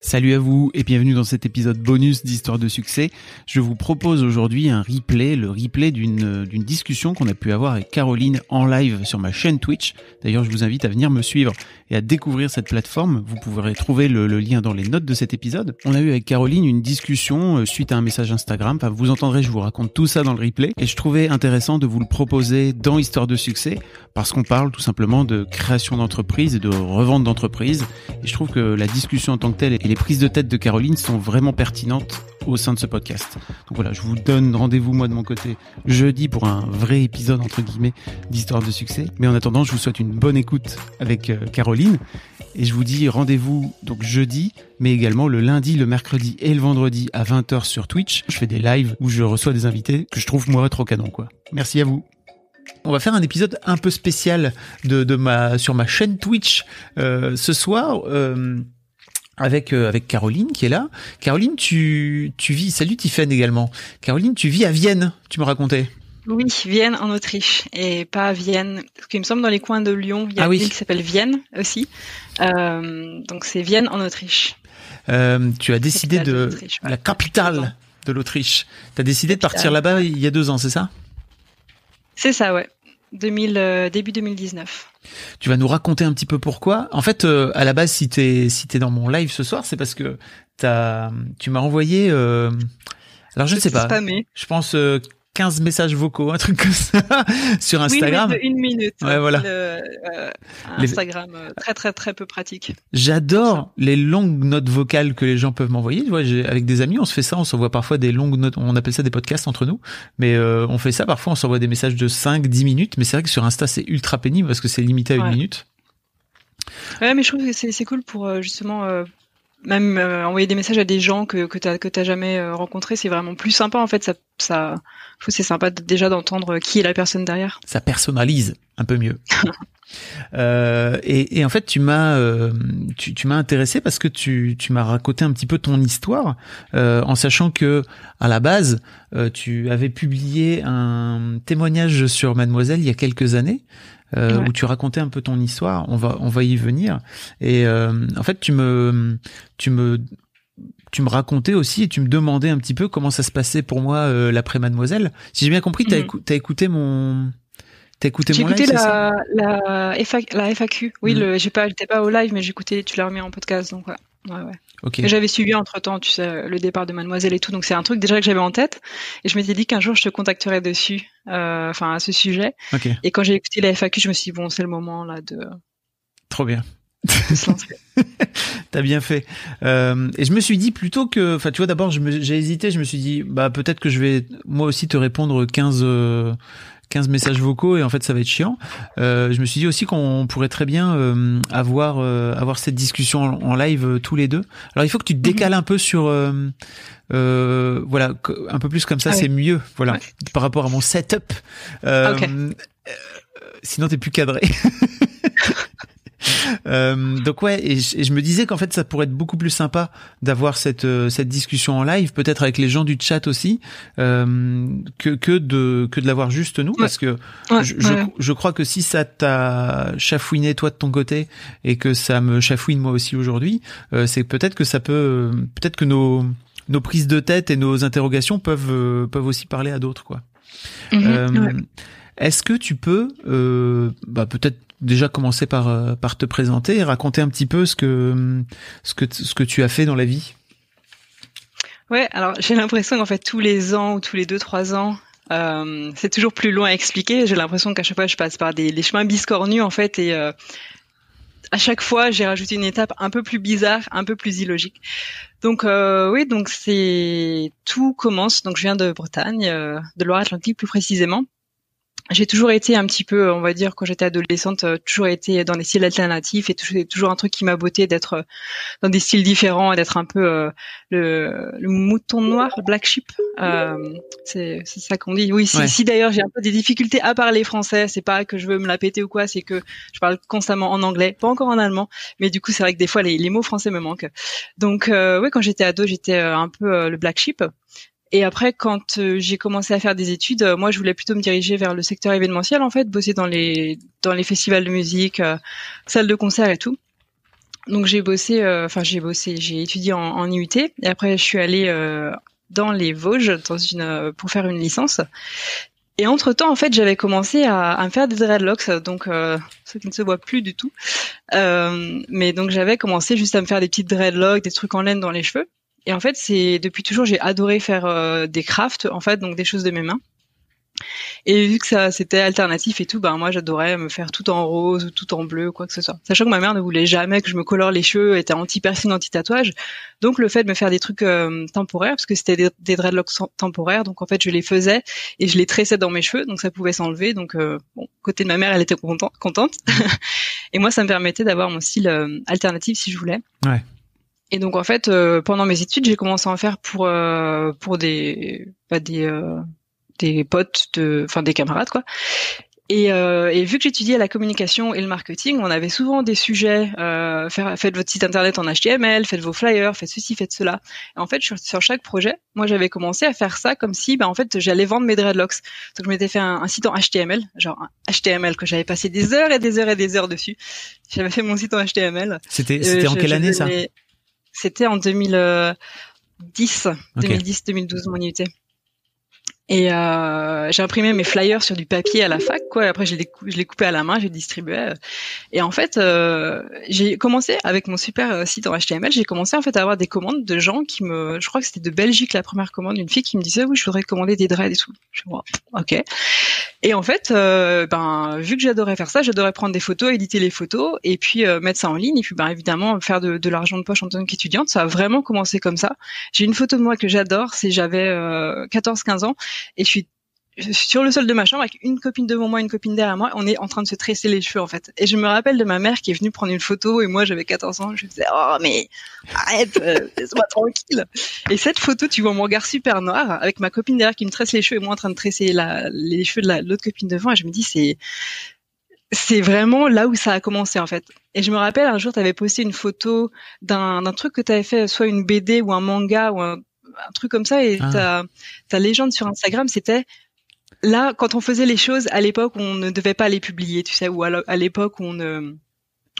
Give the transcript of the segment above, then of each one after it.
Salut à vous et bienvenue dans cet épisode bonus d'Histoire de succès. Je vous propose aujourd'hui un replay, le replay d'une discussion qu'on a pu avoir avec Caroline en live sur ma chaîne Twitch. D'ailleurs, je vous invite à venir me suivre et à découvrir cette plateforme. Vous pourrez trouver le, le lien dans les notes de cet épisode. On a eu avec Caroline une discussion euh, suite à un message Instagram. Enfin, vous entendrez, je vous raconte tout ça dans le replay. Et je trouvais intéressant de vous le proposer dans Histoire de succès parce qu'on parle tout simplement de création d'entreprise et de revente d'entreprise. Et je trouve que la discussion en tant que telle les prises de tête de Caroline sont vraiment pertinentes au sein de ce podcast. Donc voilà, je vous donne rendez-vous moi de mon côté jeudi pour un vrai épisode entre guillemets d'histoire de succès. Mais en attendant, je vous souhaite une bonne écoute avec euh, Caroline et je vous dis rendez-vous donc jeudi, mais également le lundi, le mercredi et le vendredi à 20h sur Twitch. Je fais des lives où je reçois des invités que je trouve moi trop canon quoi. Merci à vous. On va faire un épisode un peu spécial de, de ma sur ma chaîne Twitch euh, ce soir. Euh, avec euh, avec Caroline qui est là. Caroline, tu tu vis. Salut Tiffen également. Caroline, tu vis à Vienne. Tu me racontais. Oui, Vienne en Autriche et pas à Vienne. Parce qu'il me semble dans les coins de Lyon, il y a Ah une oui. ville qui s'appelle Vienne aussi. Euh, donc c'est Vienne en Autriche. Euh, tu as décidé de de la capitale de l'Autriche. Tu as décidé de partir là-bas il y a deux ans, c'est ça? C'est ça, ouais. 2000, euh, début 2019. Tu vas nous raconter un petit peu pourquoi. En fait, euh, à la base, si t'es si t'es dans mon live ce soir, c'est parce que t'as tu m'as envoyé. euh, alors je ne sais pas. Spammé. Je pense euh, 15 messages vocaux, un truc comme ça sur Instagram. Oui, une minute. Ouais, voilà. Le, euh, Les- Instagram, euh, très très très peu pratique. J'adore les longues notes vocales que les gens peuvent m'envoyer. Tu vois, avec des amis, on se fait ça, on s'envoie parfois des longues notes, on appelle ça des podcasts entre nous, mais euh, on fait ça parfois, on s'envoie des messages de 5, 10 minutes, mais c'est vrai que sur Insta, c'est ultra pénible parce que c'est limité à une minute. Ouais, mais je trouve que c'est cool pour euh, justement euh, même euh, envoyer des messages à des gens que que t'as que t'as jamais euh, rencontrés. C'est vraiment plus sympa en fait. Ça ça je trouve que c'est sympa de- déjà d'entendre qui est la personne derrière. Ça personnalise un peu mieux. Euh, et, et en fait, tu m'as euh, tu, tu m'as intéressé parce que tu, tu m'as raconté un petit peu ton histoire, euh, en sachant que à la base, euh, tu avais publié un témoignage sur Mademoiselle il y a quelques années. Euh, Ouais. où tu racontais un peu ton histoire, on va on va y venir. Et euh, en fait, tu me tu me tu me racontais aussi et tu me demandais un petit peu comment ça se passait pour moi euh, l'après Mademoiselle. Si j'ai bien compris, t'as Mhm. écou- écouté mon t'as écouté mon écouté live, la, la, FAQ, la FAQ. Oui, Mhm. le, j'ai pas, j'étais pas au live, mais j'écoutais, tu l'as remis en podcast, donc voilà. Ouais, ouais. Ok. Et J'avais suivi entre temps, tu sais, le départ de Mademoiselle et tout, donc c'est un truc déjà que j'avais en tête. Et je m'étais dit qu'un jour je te contacterais dessus, euh, enfin à ce sujet. Ok. Et quand j'ai écouté la FAQ, je me suis dit bon, c'est le moment là de, Trop bien. T'as bien fait. Euh, et je me suis dit plutôt que, enfin, tu vois, d'abord, j'ai hésité. Je me suis dit, bah, peut-être que je vais moi aussi te répondre 15, euh, 15 messages vocaux et en fait, ça va être chiant. Euh, je me suis dit aussi qu'on pourrait très bien euh, avoir euh, avoir cette discussion en, en live euh, tous les deux. Alors, il faut que tu te décales un peu sur, euh, euh, voilà, un peu plus comme ça, Ah c'est mieux. Voilà, Ouais. par rapport à mon setup. Ok. euh, sinon, t'es plus cadré. Euh, donc ouais, et je, et je me disais qu'en fait ça pourrait être beaucoup plus sympa d'avoir cette euh, cette discussion en live, peut-être avec les gens du chat aussi, euh, que que de que de l'avoir juste nous, parce que Ouais, je, je, crois que si ça t'a chafouiné toi de ton côté et que ça me chafouine moi aussi aujourd'hui, euh, c'est peut-être que ça peut, peut-être que nos nos prises de tête et nos interrogations peuvent euh, peuvent aussi parler à d'autres quoi. Ouais. Est-ce que tu peux, euh, bah, peut-être déjà commencer par euh, par te présenter et raconter un petit peu ce que ce que ce que tu as fait dans la vie Ouais, alors j'ai l'impression qu'en fait tous les ans ou tous les deux trois ans, euh, c'est toujours plus loin à expliquer. J'ai l'impression qu'à chaque fois je passe par des les chemins biscornus en fait et euh, à chaque fois j'ai rajouté une étape un peu plus bizarre, un peu plus illogique. Donc euh, oui, donc c'est tout commence. Donc je viens de Bretagne, euh, de Loire-Atlantique plus précisément. J'ai toujours été un petit peu, on va dire, quand j'étais adolescente, euh, toujours été dans des styles alternatifs et toujours, toujours un truc qui m'a beauté d'être euh, dans des styles différents et d'être un peu euh, le, le, mouton noir, le black sheep. Euh, c'est ça qu'on dit. Oui, si, si d'ailleurs j'ai un peu des difficultés à parler français, c'est pas que je veux me la péter ou quoi, c'est que je parle constamment en anglais, pas encore en allemand, mais du coup c'est vrai que des fois les, les mots français me manquent. Donc euh, oui, quand j'étais ado, j'étais un peu le black sheep. Et après, quand euh, j'ai commencé à faire des études, euh, moi, je voulais plutôt me diriger vers le secteur événementiel, en fait, bosser dans les dans les festivals de musique, euh, salles de concert et tout. Donc j'ai bossé, enfin j'ai bossé, j'ai étudié en, en, IUT. Et après, je suis allée dans les Vosges dans une pour faire une licence. Et entre temps, en fait, j'avais commencé à, à, me faire des dreadlocks, donc ce qui ne se voit plus du tout. mais donc j'avais commencé juste à me faire des petites dreadlocks, des trucs en laine dans les cheveux. Et en fait, c'est depuis toujours, j'ai adoré faire euh, des crafts, en fait, donc des choses de mes mains. Et vu que ça c'était alternatif et tout, ben moi j'adorais me faire tout en rose ou tout en bleu, quoi que ce soit. Sachant que ma mère ne voulait jamais que je me colore les cheveux, était anti piercing, anti tatouage. Donc le fait de me faire des trucs euh, temporaires, parce que c'était des, dreadlocks temporaires, donc en fait je les faisais et je les tressais dans mes cheveux, donc ça pouvait s'enlever. Donc euh, bon, côté de ma mère, elle était contente, contente. et moi ça me permettait d'avoir mon style alternatif si je voulais. Ouais. Et donc en fait, euh, pendant mes études, j'ai commencé à en faire pour euh, pour des bah, des euh, des potes de, enfin des camarades quoi. Et, euh, et, vu que j'étudiais la communication et le marketing, on avait souvent des sujets. Euh, faire, faites votre site internet en HTML, faites vos flyers, faites ceci, faites cela. Et en fait, sur, sur chaque projet, moi, j'avais commencé à faire ça comme si, bah, en fait, j'allais vendre mes dreadlocks. Donc, je m'étais fait un, un, site en HTML, genre un HTML que j'avais passé des heures et des heures et des heures dessus. J'avais fait mon site en HTML. C'était c'était en quelle année ça? C'était en 2010, 2010-2012 mon IUT. Et euh, j'ai imprimé mes flyers sur du papier à la fac, quoi. Et après, je les, je les coupais à la main, j'ai distribué. Et en fait, euh, j'ai commencé avec mon super euh, site en HTML. J'ai commencé en fait à avoir des commandes de gens qui me, je crois que c'était de Belgique la première commande, une fille qui me disait oui, je voudrais commander des dreads et tout. Je vois, ok. Et en fait, euh, ben vu que j'adorais faire ça, j'adorais prendre des photos, éditer les photos et puis euh, mettre ça en ligne. Et puis ben évidemment faire de, de l'argent de poche en tant qu'étudiante, ça a vraiment commencé comme ça. J'ai une photo de moi que j'adore, c'est j'avais 14-15 ans et je suis sur le sol de ma chambre avec une copine devant moi, une copine derrière moi, on est en train de se tresser les cheveux en fait. Et je me rappelle de ma mère qui est venue prendre une photo et moi j'avais 14 ans, je me disais oh mais arrête, euh, laisse-moi tranquille. Et cette photo, tu vois mon regard super noir avec ma copine derrière qui me tresse les cheveux et moi en train de tresser la, les cheveux de l'autre copine devant et je me dis c'est c'est vraiment là où ça a commencé en fait. Et je me rappelle un jour tu avais posté une photo d'un truc que tu avais fait soit une BD ou un manga ou un un truc comme ça et ah. ta, légende sur Instagram c'était là quand on faisait les choses à l'époque on ne devait pas les publier tu sais ou à l'époque on ne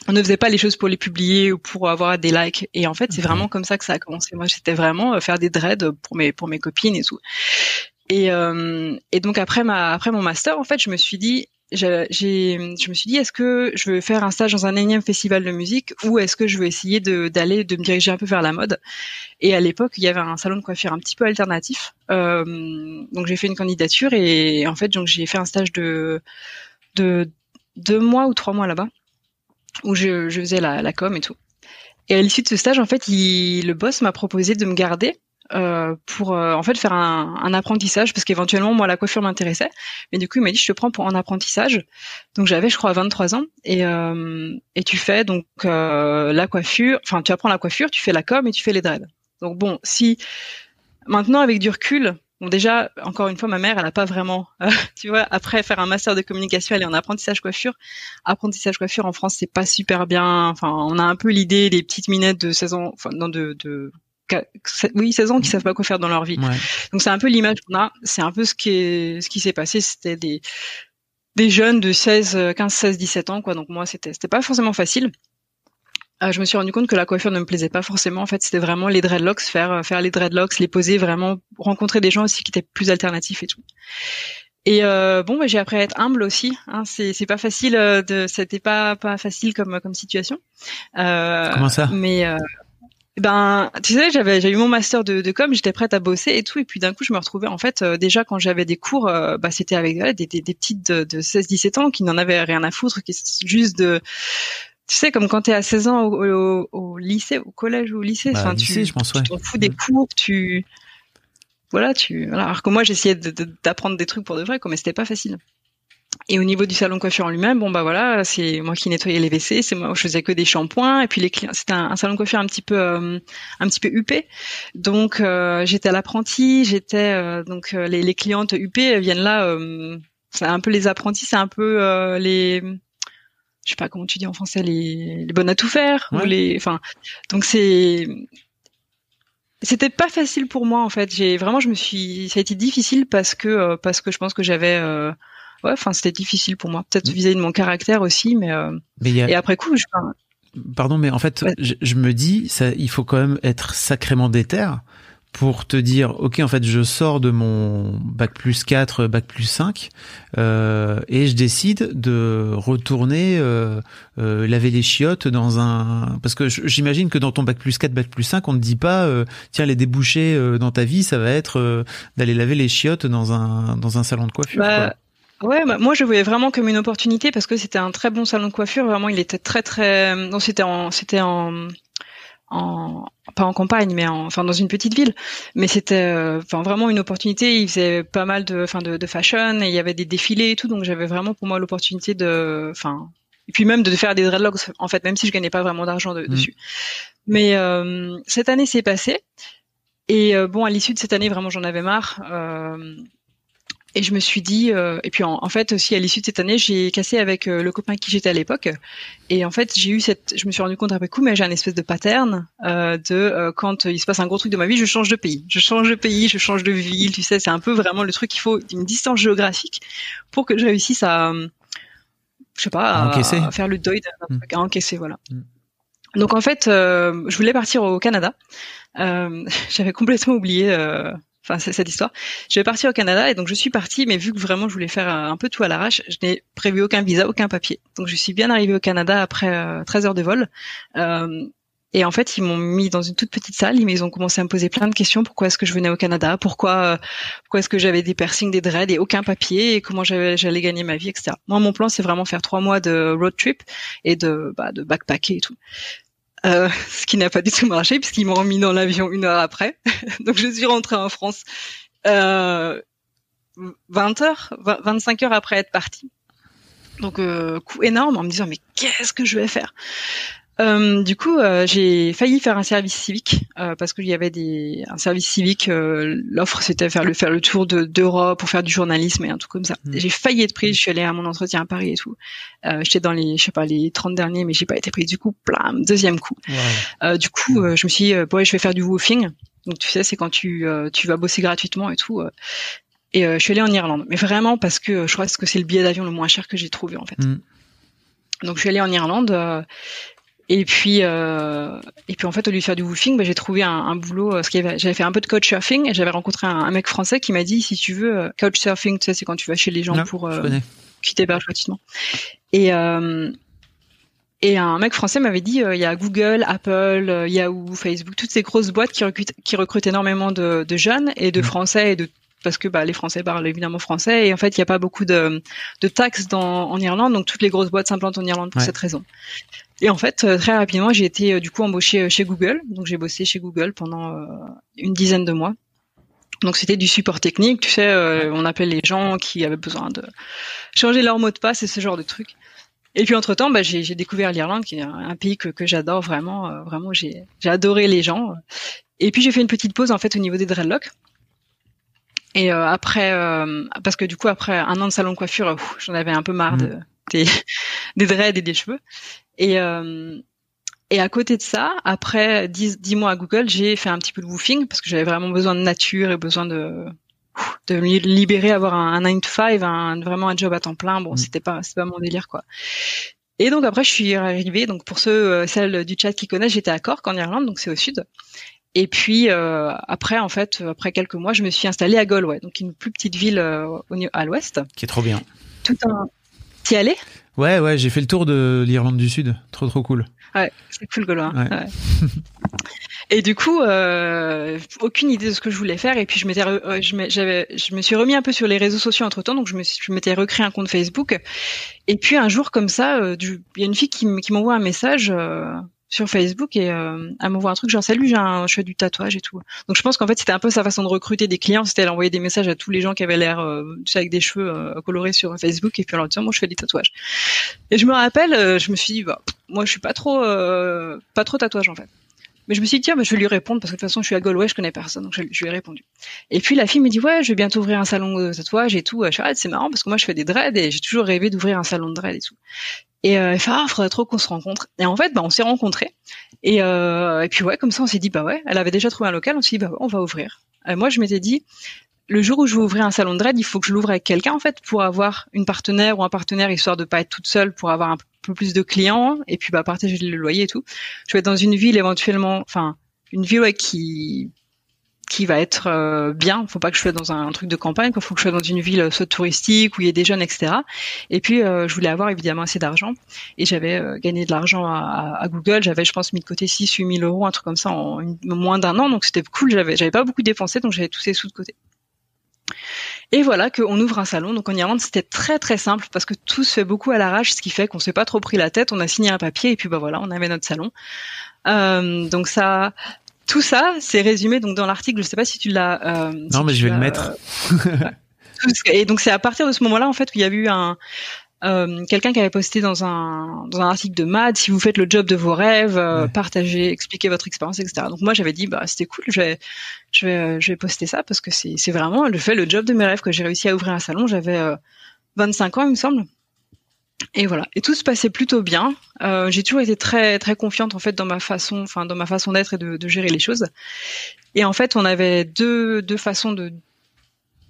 on ne faisait pas les choses pour les publier ou pour avoir des likes. Et en fait c'est vraiment comme ça que ça a commencé. Moi c'était vraiment euh, faire des dreads pour mes pour mes copines et tout. Et, euh, et donc après ma après mon master en fait je me suis dit j'ai, je me suis dit, est-ce que je veux faire un stage dans un énième festival de musique ou est-ce que je veux essayer de, d'aller, de me diriger un peu vers la mode? Et à l'époque, il y avait un salon de coiffure un petit peu alternatif. Euh, donc j'ai fait une candidature et en fait, donc j'ai fait un stage de, de deux mois ou trois mois là-bas où je, je faisais la, la com et tout. Et à l'issue de ce stage, en fait, il, le boss m'a proposé de me garder euh, pour euh, en fait faire un, un apprentissage parce qu'éventuellement moi la coiffure m'intéressait mais du coup il m'a dit je te prends pour un apprentissage donc j'avais je crois 23 ans et euh, et tu fais donc la coiffure enfin tu apprends la coiffure tu fais la com et tu fais les dreads donc bon si maintenant avec du recul Bon déjà, encore une fois, ma mère, elle a pas vraiment, tu vois, après faire un master de communication, elle est en apprentissage coiffure. Apprentissage coiffure en France, c'est pas super bien. Enfin, on a un peu l'idée des petites minettes de 16 ans, enfin, non, de, de oui 16 ans qui savent pas quoi faire dans leur vie. Donc c'est un peu l'image qu'on a, c'est un peu ce qui est ce qui s'est passé, c'était des des jeunes de 16 15 16 17 ans quoi. Donc moi c'était c'était pas forcément facile. Euh, je me suis rendu compte que la coiffure ne me plaisait pas forcément. En fait, c'était vraiment les dreadlocks, faire faire les dreadlocks, les poser, vraiment rencontrer des gens aussi qui étaient plus alternatifs et tout. Et euh, bon, bah, j'ai appris à être humble aussi. Hein. C'est c'est pas facile euh, de, c'était pas pas facile comme comme situation. Euh, Comment ça? Mais euh, ben, tu sais, j'avais j'ai eu mon master de, de com, j'étais prête à bosser et tout, et puis d'un coup, je me retrouvais en fait euh, déjà quand j'avais des cours, euh, bah c'était avec des, des, des, petites de, de 16-17 ans qui n'en avaient rien à foutre, qui juste de tu sais, comme quand tu es à 16 ans au, au, lycée, au collège ou au lycée, bah, tu, je pense, ouais. t'en fous des cours, tu, voilà, tu, alors que moi j'essayais d'apprendre des trucs pour de vrai, quoi, mais c'était pas facile. Et au niveau du salon coiffure en lui-même, bon bah voilà, c'est moi qui nettoyais les WC, c'est moi je faisais que des shampoings et puis les clients, c'était un, salon coiffure un petit peu euh, un petit peu huppé. Donc euh, j'étais à l'apprenti, j'étais euh, donc les, les, clientes huppées viennent là c'est un peu les apprentis, c'est un peu les je sais pas comment tu dis en français les, les bonnes à tout faire ou les enfin donc c'est c'était pas facile pour moi en fait. J'ai vraiment, je me suis, ça a été difficile parce que parce que je pense que j'avais ouais, enfin c'était difficile pour moi. Peut-être mm. vis-à-vis de mon caractère aussi, mais, euh, et après coup, je. Pardon, mais en fait, je, me dis, ça, il faut quand même être sacrément déter pour te dire, ok, en fait, je sors de mon bac plus 4, bac plus 5, euh, et je décide de retourner euh, euh, laver les chiottes dans un... Parce que j'imagine que dans ton bac plus 4, bac plus 5, on ne dit pas, euh, tiens, les débouchés euh, dans ta vie, ça va être d'aller laver les chiottes dans un, dans un salon de coiffure. Bah, Ouais, bah, moi je voyais vraiment comme une opportunité parce que c'était un très bon salon de coiffure. Vraiment, il était très très. Non, c'était en, c'était en, en, pas en campagne, mais en, enfin dans une petite ville. Mais c'était, euh, enfin vraiment une opportunité. Il faisait pas mal de, enfin de, de fashion et il y avait des défilés et tout, donc j'avais vraiment pour moi l'opportunité de, enfin, et puis même de faire des dreadlocks en fait, même si je gagnais pas vraiment d'argent de, mmh. dessus. Mais euh, cette année s'est passée. Et euh, bon, à l'issue de cette année, vraiment, j'en avais marre. Euh, et je me suis dit, euh, et puis en, fait aussi à l'issue de cette année, j'ai cassé avec euh, le copain qui j'étais à l'époque. Et en fait, j'ai eu cette, je me suis rendu compte après coup, mais j'ai un espèce de pattern euh, de euh, quand il se passe un gros truc de ma vie, je change de pays, je change de pays, je change de ville. Tu sais, c'est un peu vraiment le truc qu'il faut une distance géographique pour que je réussisse à, je sais pas, à, faire le deuil d'un mm. à encaisser, voilà. Mm. Donc en fait, je voulais partir au Canada. J'avais complètement oublié enfin c'est cette histoire. Je vais partir au Canada et donc je suis partie, mais vu que vraiment je voulais faire un peu tout à l'arrache, je n'ai prévu aucun visa, aucun papier. Donc je suis bien arrivée au Canada après 13 euh, heures de vol. Euh, et en fait, ils m'ont mis dans une toute petite salle, ils ont commencé à me poser plein de questions. Pourquoi est-ce que je venais au Canada? Pourquoi, euh, pourquoi est-ce que j'avais des piercings, des dreads et aucun papier? Et comment j'allais gagner ma vie, etc. Moi, mon plan, c'est vraiment faire trois mois de road trip et de, bah, backpacker et tout. Euh, ce qui n'a pas du tout marché puisqu'ils m'ont remis dans l'avion une heure après. Donc je suis rentrée en France euh, 20 heures, 25 heures après être partie. Donc euh, coup énorme en me disant mais qu'est-ce que je vais faire? Euh, du coup, euh, j'ai failli faire un service civique euh, parce qu'il y avait des un service civique. Euh, l'offre c'était faire le faire le tour d'Europe pour faire du journalisme et un truc comme ça. Mmh. J'ai failli être prise. Je suis allée à mon entretien à Paris et tout. J'étais dans les je sais pas les 30 derniers, mais j'ai pas été prise. Du coup, plam, deuxième coup. du coup, je me suis dit bon, je vais faire du woofing. Donc tu sais, c'est quand tu tu vas bosser gratuitement et tout. et je suis allée en Irlande, mais vraiment parce que je crois que c'est le billet d'avion le moins cher que j'ai trouvé en fait. Mmh. Donc je suis allée en Irlande et puis, euh, et puis en fait, au lieu de faire du woofing, bah, j'ai trouvé un, un boulot. Parce que j'avais fait un peu de couchsurfing et j'avais rencontré un, un, mec français qui m'a dit si tu veux euh, couchsurfing, tu sais, c'est quand tu vas chez les gens pour euh, qui t'hébergent gratuitement. Et euh, et un mec français m'avait dit euh, il y a Google, Apple, Yahoo, Facebook, toutes ces grosses boîtes qui recrutent, qui recrutent énormément de, de jeunes et de Français et de parce que bah, les Français parlent évidemment français et en fait il n'y a pas beaucoup de, de taxes dans, en Irlande donc toutes les grosses boîtes s'implantent en Irlande pour cette raison. Et en fait, euh, très rapidement, j'ai été euh, du coup embauchée euh, chez Google. Donc j'ai bossé chez Google pendant une dizaine de mois. Donc c'était du support technique, tu sais, on appelle les gens qui avaient besoin de changer leur mot de passe et ce genre de trucs. Et puis entre temps, bah, j'ai découvert l'Irlande, qui est un pays que, que j'adore vraiment, vraiment j'ai adoré les gens. Et puis j'ai fait une petite pause en fait au niveau des dreadlocks. Et après, parce que du coup après un an de salon de coiffure, j'en avais un peu marre mmh. de, des, des dreads et des cheveux. Et, euh, et à côté de ça, après 10, mois à Google, j'ai fait un petit peu de woofing parce que j'avais vraiment besoin de nature et besoin de de me libérer, avoir un, 9 to 5, un, vraiment un job à temps plein. Bon, mm. c'était pas c'est pas mon délire quoi. Et donc après, je suis arrivée. Donc pour ceux euh, celles du chat qui connaissent, j'étais à Cork en Irlande, donc c'est au sud. Et puis euh, après, en fait, après quelques mois, je me suis installée à Galway, donc une plus petite ville euh, à l'ouest. Qui est trop bien. Tout un. T'y allais Ouais, ouais, j'ai fait le tour de l'Irlande du Sud. Trop, trop cool. Ouais, c'est cool, Gaulois. Ouais. et du coup, euh, aucune idée de ce que je voulais faire. Et puis je m'étais, euh, j'avais, je me suis remis un peu sur les réseaux sociaux entre temps. Donc je me, je m'étais recréé un compte Facebook. Et puis un jour comme ça, euh, il y a une fille qui, qui m'envoie un message. Euh, sur Facebook et euh, elle m'envoie un truc genre salut j'ai un je fais du tatouage et tout donc je pense qu'en fait c'était un peu sa façon de recruter des clients c'était elle des messages à tous les gens qui avaient l'air euh, avec des cheveux euh, colorés sur Facebook et puis en leur disant moi je fais des tatouages et je me rappelle euh, je me suis dit bah, moi je suis pas trop pas trop tatouage en fait mais je me suis dit, tiens, bah, je vais lui répondre parce que de toute façon, je suis à Galway, je connais personne. Donc, je, lui ai répondu. Et puis, la fille me dit, ouais, je vais bientôt ouvrir un salon de tatouage et tout. Je suis, ah, c'est marrant parce que moi, je fais des dreads et j'ai toujours rêvé d'ouvrir un salon de dread et tout. Et euh, elle fait, ah, faudrait trop qu'on se rencontre. Et en fait, bah, on s'est rencontrés. Et, euh, et puis, ouais, comme ça, on s'est dit, bah ouais, elle avait déjà trouvé un local. On s'est dit, bah ouais, on va ouvrir. Et moi, je m'étais dit, le jour où je vais ouvrir un salon de dread, il faut que je l'ouvre avec quelqu'un en fait pour avoir une partenaire ou un partenaire histoire de pas être toute seule pour avoir un peu plus de clients et puis bah partager le loyer et tout. Je vais être dans une ville éventuellement, enfin une ville qui qui va être euh, bien. Faut pas que je sois dans un, truc de campagne. Il faut que je sois dans une ville euh, soit touristique où il y ait des jeunes, etc. Et puis euh, je voulais avoir évidemment assez d'argent. Et j'avais gagné de l'argent à, à, Google. J'avais, je pense, mis de côté 6 8 000 euros, un truc comme ça, en moins d'un an. Donc c'était cool. J'avais, j'avais pas beaucoup dépensé, donc j'avais tous ces sous de côté. Et voilà qu'on ouvre un salon. Donc en Irlande, c'était très très simple parce que tout se fait beaucoup à l'arrache, ce qui fait qu'on s'est pas trop pris la tête. On a signé un papier et puis bah voilà, on avait notre salon. Euh, donc ça, tout ça, c'est résumé donc dans l'article. Je sais pas si tu l'as. Euh, non, mais je vais le mettre. et donc c'est à partir de ce moment-là en fait qu'il y a eu un euh, quelqu'un qui avait posté dans un dans un article de Mad si vous faites le job de vos rêves euh, partagez expliquez votre expérience etc donc moi j'avais dit bah c'était cool je vais je vais je vais poster ça parce que c'est c'est vraiment le fait le job de mes rêves que j'ai réussi à ouvrir un salon j'avais 25 ans il me semble et voilà. Et tout se passait plutôt bien. Euh, j'ai toujours été très très confiante en fait dans ma façon, enfin dans ma façon d'être et de, de, gérer les choses. Et en fait, on avait deux deux façons de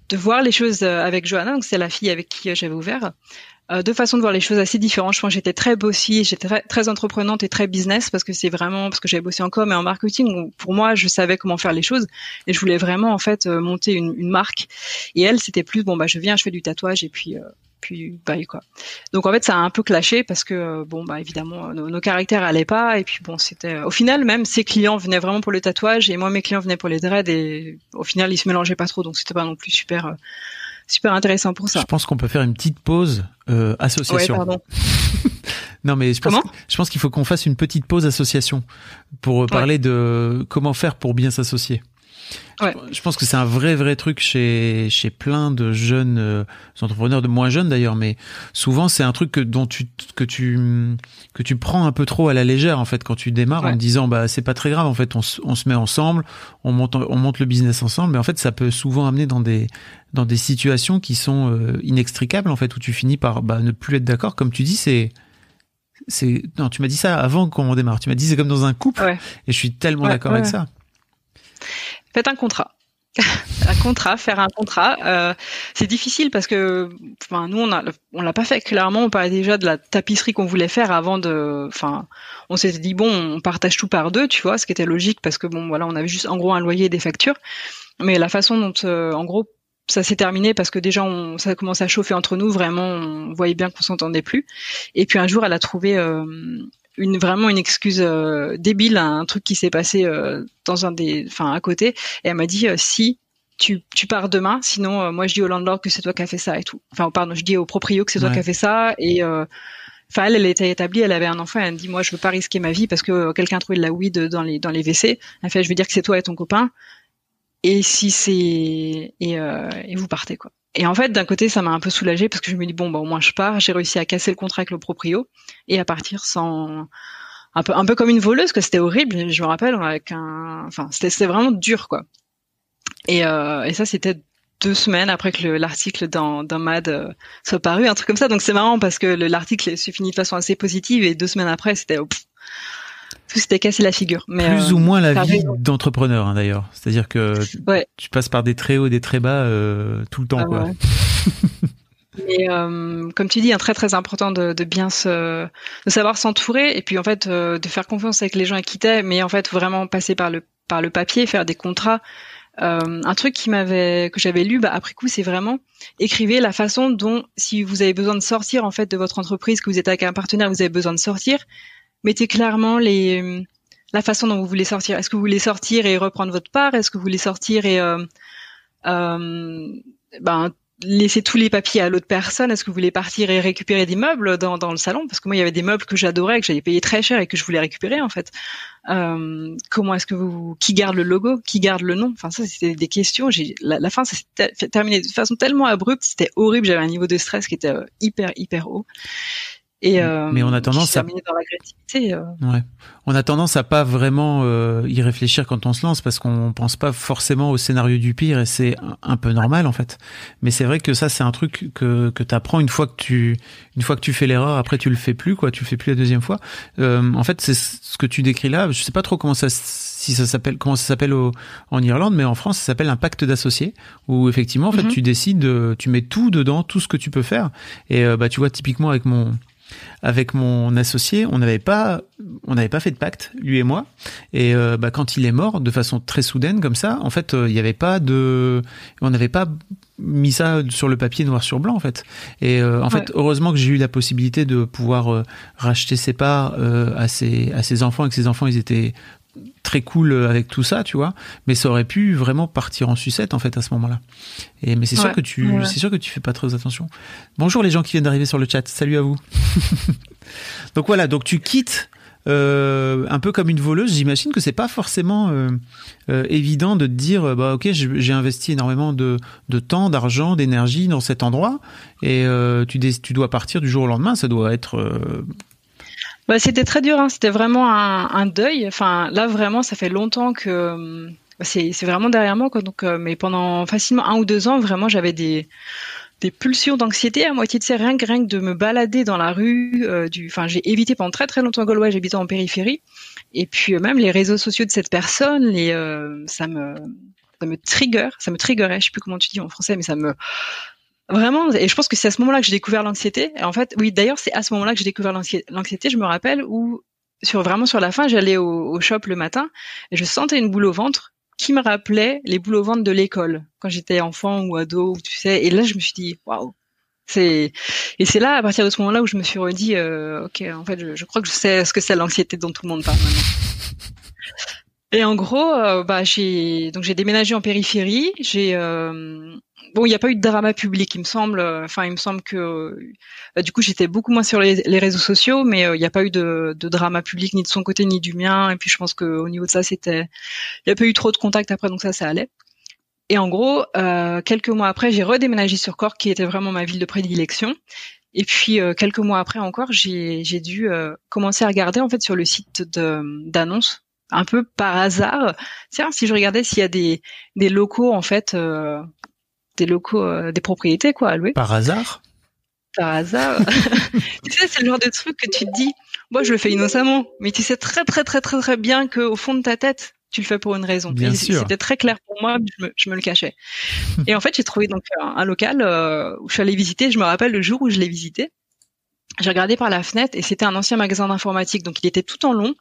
de voir les choses avec Johanna, donc c'est la fille avec qui j'avais ouvert. Euh, deux façons de voir les choses assez différentes. Je pense que j'étais très bossy, j'étais très, très, entreprenante et très business parce que c'est vraiment parce que j'avais bossé en com et en marketing. Pour moi, je savais comment faire les choses et je voulais vraiment en fait euh, monter une, une marque. Et elle, c'était plus bon bah je viens, je fais du tatouage et puis euh, puis bye quoi. Donc en fait ça a un peu clashé parce que euh, bon bah évidemment nos, nos caractères allaient pas et puis bon c'était au final même ses clients venaient vraiment pour le tatouage et moi mes clients venaient pour les dreads et au final ils se mélangeaient pas trop donc c'était pas non plus super euh, super intéressant pour ça. Je pense qu'on peut faire une petite pause euh, association. Ouais, pardon. non mais je pense je pense qu'il faut qu'on fasse une petite pause association pour parler de comment faire pour bien s'associer. Ouais. Je pense que c'est un vrai vrai truc chez chez plein de jeunes euh, entrepreneurs, de moins jeunes d'ailleurs, mais souvent c'est un truc que dont tu que tu que tu prends un peu trop à la légère en fait quand tu démarres en disant bah c'est pas très grave en fait on, on se met ensemble, on monte on monte le business ensemble, mais en fait ça peut souvent amener dans des dans des situations qui sont euh, inextricables en fait où tu finis par bah, ne plus être d'accord. Comme tu dis c'est c'est non tu m'as dit ça avant qu'on démarre. Tu m'as dit c'est comme dans un couple et je suis tellement d'accord avec ça Faites un contrat. un contrat, faire un contrat, euh, c'est difficile parce que, enfin, nous on a, on l'a pas fait clairement. On parlait déjà de la tapisserie qu'on voulait faire avant de, enfin, on s'était dit bon, on partage tout par deux, tu vois, ce qui était logique parce que bon, voilà, on avait juste en gros un loyer et des factures. Mais la façon dont, euh, en gros, ça s'est terminé parce que déjà on, ça a commencé à chauffer entre nous. Vraiment, on voyait bien qu'on s'entendait plus. Et puis un jour, elle a trouvé euh, une vraiment une excuse euh, débile, un truc qui s'est passé euh, dans un des, enfin à côté. Et elle m'a dit euh, si tu, tu pars demain, sinon moi je dis au landlord que c'est toi qui as fait ça et tout. Enfin pardon, je dis au proprio que c'est toi qui as fait ça et Enfin, elle, elle était établie, elle avait un enfant, elle me dit, moi, je veux pas risquer ma vie parce que quelqu'un a trouvé de la weed dans les, dans les WC. Elle fait, je veux dire que c'est toi et ton copain. Et si c'est, et, et vous partez, quoi. Et en fait, d'un côté, ça m'a un peu soulagée parce que je me dis bon, bah au moins je pars. J'ai réussi à casser le contrat avec le proprio et à partir sans un peu un peu comme une voleuse que c'était horrible. Je me rappelle avec un, enfin c'était vraiment dur quoi. Et, euh, et ça c'était deux semaines après que l'article dans, dans Mad euh, soit paru, un truc comme ça. Donc c'est marrant parce que l'article s'est fini de façon assez positive et deux semaines après c'était tout s'était cassé la figure. Mais Plus ou euh, moins la vie d'entrepreneur hein, d'ailleurs. C'est-à-dire que tu passes par des très hauts, des très bas euh, tout le temps. Ah quoi. Mais euh, comme tu dis, un très très important de, de bien se, de savoir s'entourer et puis en fait de faire confiance avec les gens à qui t'es, mais en fait vraiment passer par le par le papier, faire des contrats. un truc qui m'avait que j'avais lu bah, après coup, c'est vraiment écrivez la façon dont si vous avez besoin de sortir en fait de votre entreprise, que vous êtes avec un partenaire, vous avez besoin de sortir, mettez clairement les la façon dont vous voulez sortir. Est-ce que vous voulez sortir et reprendre votre part? Est-ce que vous voulez sortir et euh, euh, ben laisser tous les papiers à l'autre personne? Est-ce que vous voulez partir et récupérer des meubles dans, dans le salon? Parce que moi, il y avait des meubles que j'adorais, que j'avais payé très cher et que je voulais récupérer en fait. Euh, comment est-ce que vous qui garde le logo, qui garde le nom? Enfin ça, c'était des questions. La fin, ça s'est terminé de façon tellement abrupte, c'était horrible. J'avais un niveau de stress qui était euh, hyper hyper haut. Et, euh, mais on a tendance à euh. ouais. on a tendance à pas vraiment euh, y réfléchir quand on se lance parce qu'on pense pas forcément au scénario du pire et c'est un peu normal en fait mais c'est vrai que ça c'est un truc que que t'apprends une fois que tu une fois que tu fais l'erreur après tu le fais plus quoi tu le fais plus la deuxième fois euh, en fait c'est ce que tu décris là je sais pas trop comment ça si ça s'appelle comment ça s'appelle en Irlande mais en France ça s'appelle un pacte d'associés où effectivement en fait mhm. tu décides tu mets tout dedans tout ce que tu peux faire et bah tu vois typiquement avec mon avec mon associé, on n'avait pas, on n'avait pas fait de pacte, lui et moi. Et euh, bah, quand il est mort, de façon très soudaine comme ça, en fait, euh, il n'y avait pas de, on n'avait pas mis ça sur le papier noir sur blanc en fait. Et euh, en fait, heureusement que j'ai eu la possibilité de pouvoir racheter ses parts à ses à ses enfants et que ses enfants ils étaient très cool avec tout ça, tu vois. Mais ça aurait pu vraiment partir en sucette en fait à ce moment-là. Et mais c'est sûr que tu, c'est sûr que tu fais pas très attention. Bonjour les gens qui viennent d'arriver sur le chat. Salut à vous. donc voilà, donc tu quittes euh, un peu comme une voleuse. J'imagine que c'est pas forcément euh, euh, évident de te dire bah ok j'ai investi énormément de, de temps, d'argent, d'énergie dans cet endroit et tu, tu dois partir du jour au lendemain. Ça doit être bah, c'était très dur, hein. c'était vraiment un, deuil. Enfin, là vraiment, ça fait longtemps que euh, c'est vraiment derrière moi, quoi. Donc, euh, mais pendant facilement un ou deux ans, vraiment, j'avais des des pulsions d'anxiété à moitié de ces rien que rien que de me balader dans la rue. Euh, du, enfin, j'ai évité pendant très très longtemps Gaulois, j'habitais en périphérie. Et puis même les réseaux sociaux de cette personne, les, ça me ça me trigger, ça me triggerait, je sais plus comment tu dis en français, mais ça me Vraiment, et je pense que c'est à ce moment-là que j'ai découvert l'anxiété. En fait, oui, d'ailleurs, c'est à ce moment-là que j'ai découvert l'anxiété. Je me rappelle où, sur vraiment sur la fin, j'allais au, shop le matin et je sentais une boule au ventre qui me rappelait les boules au ventre de l'école quand j'étais enfant ou ado, tu sais. Et là, je me suis dit, waouh, c'est et c'est là à partir de ce moment-là où je me suis redit, euh, ok, en fait, je, je, crois que je sais ce que c'est l'anxiété dont tout le monde parle maintenant. Et en gros, euh, bah j'ai donc j'ai déménagé en périphérie. J'ai euh, bon, il n'y a pas eu de drama public, il me semble. Enfin, il me semble que euh, du coup j'étais beaucoup moins sur les, réseaux sociaux, mais il n'y a pas eu de, drama public ni de son côté ni du mien. Et puis je pense qu'au niveau de ça, c'était il n'y a pas eu trop de contact après, donc ça, ça allait. Et en gros, quelques mois après, j'ai redéménagé sur Cork, qui était vraiment ma ville de prédilection. Et puis quelques mois après encore, j'ai dû commencer à regarder en fait sur le site d'annonces un peu par hasard. Tiens, si je regardais s'il y a des, des locaux en fait, euh, des locaux, euh, des propriétés quoi à louer. Par hasard? Par hasard. tu sais, c'est le genre de truc que tu te dis, moi je le fais innocemment, mais tu sais très très très très très bien que au fond de ta tête, tu le fais pour une raison. Bien sûr. C'était très clair pour moi, je me, je me le cachais. Et en fait, j'ai trouvé donc un, local euh, où je suis allée visiter. Je me rappelle le jour où je l'ai visité. J'ai regardé par la fenêtre et c'était un ancien magasin d'informatique, donc il était tout en long.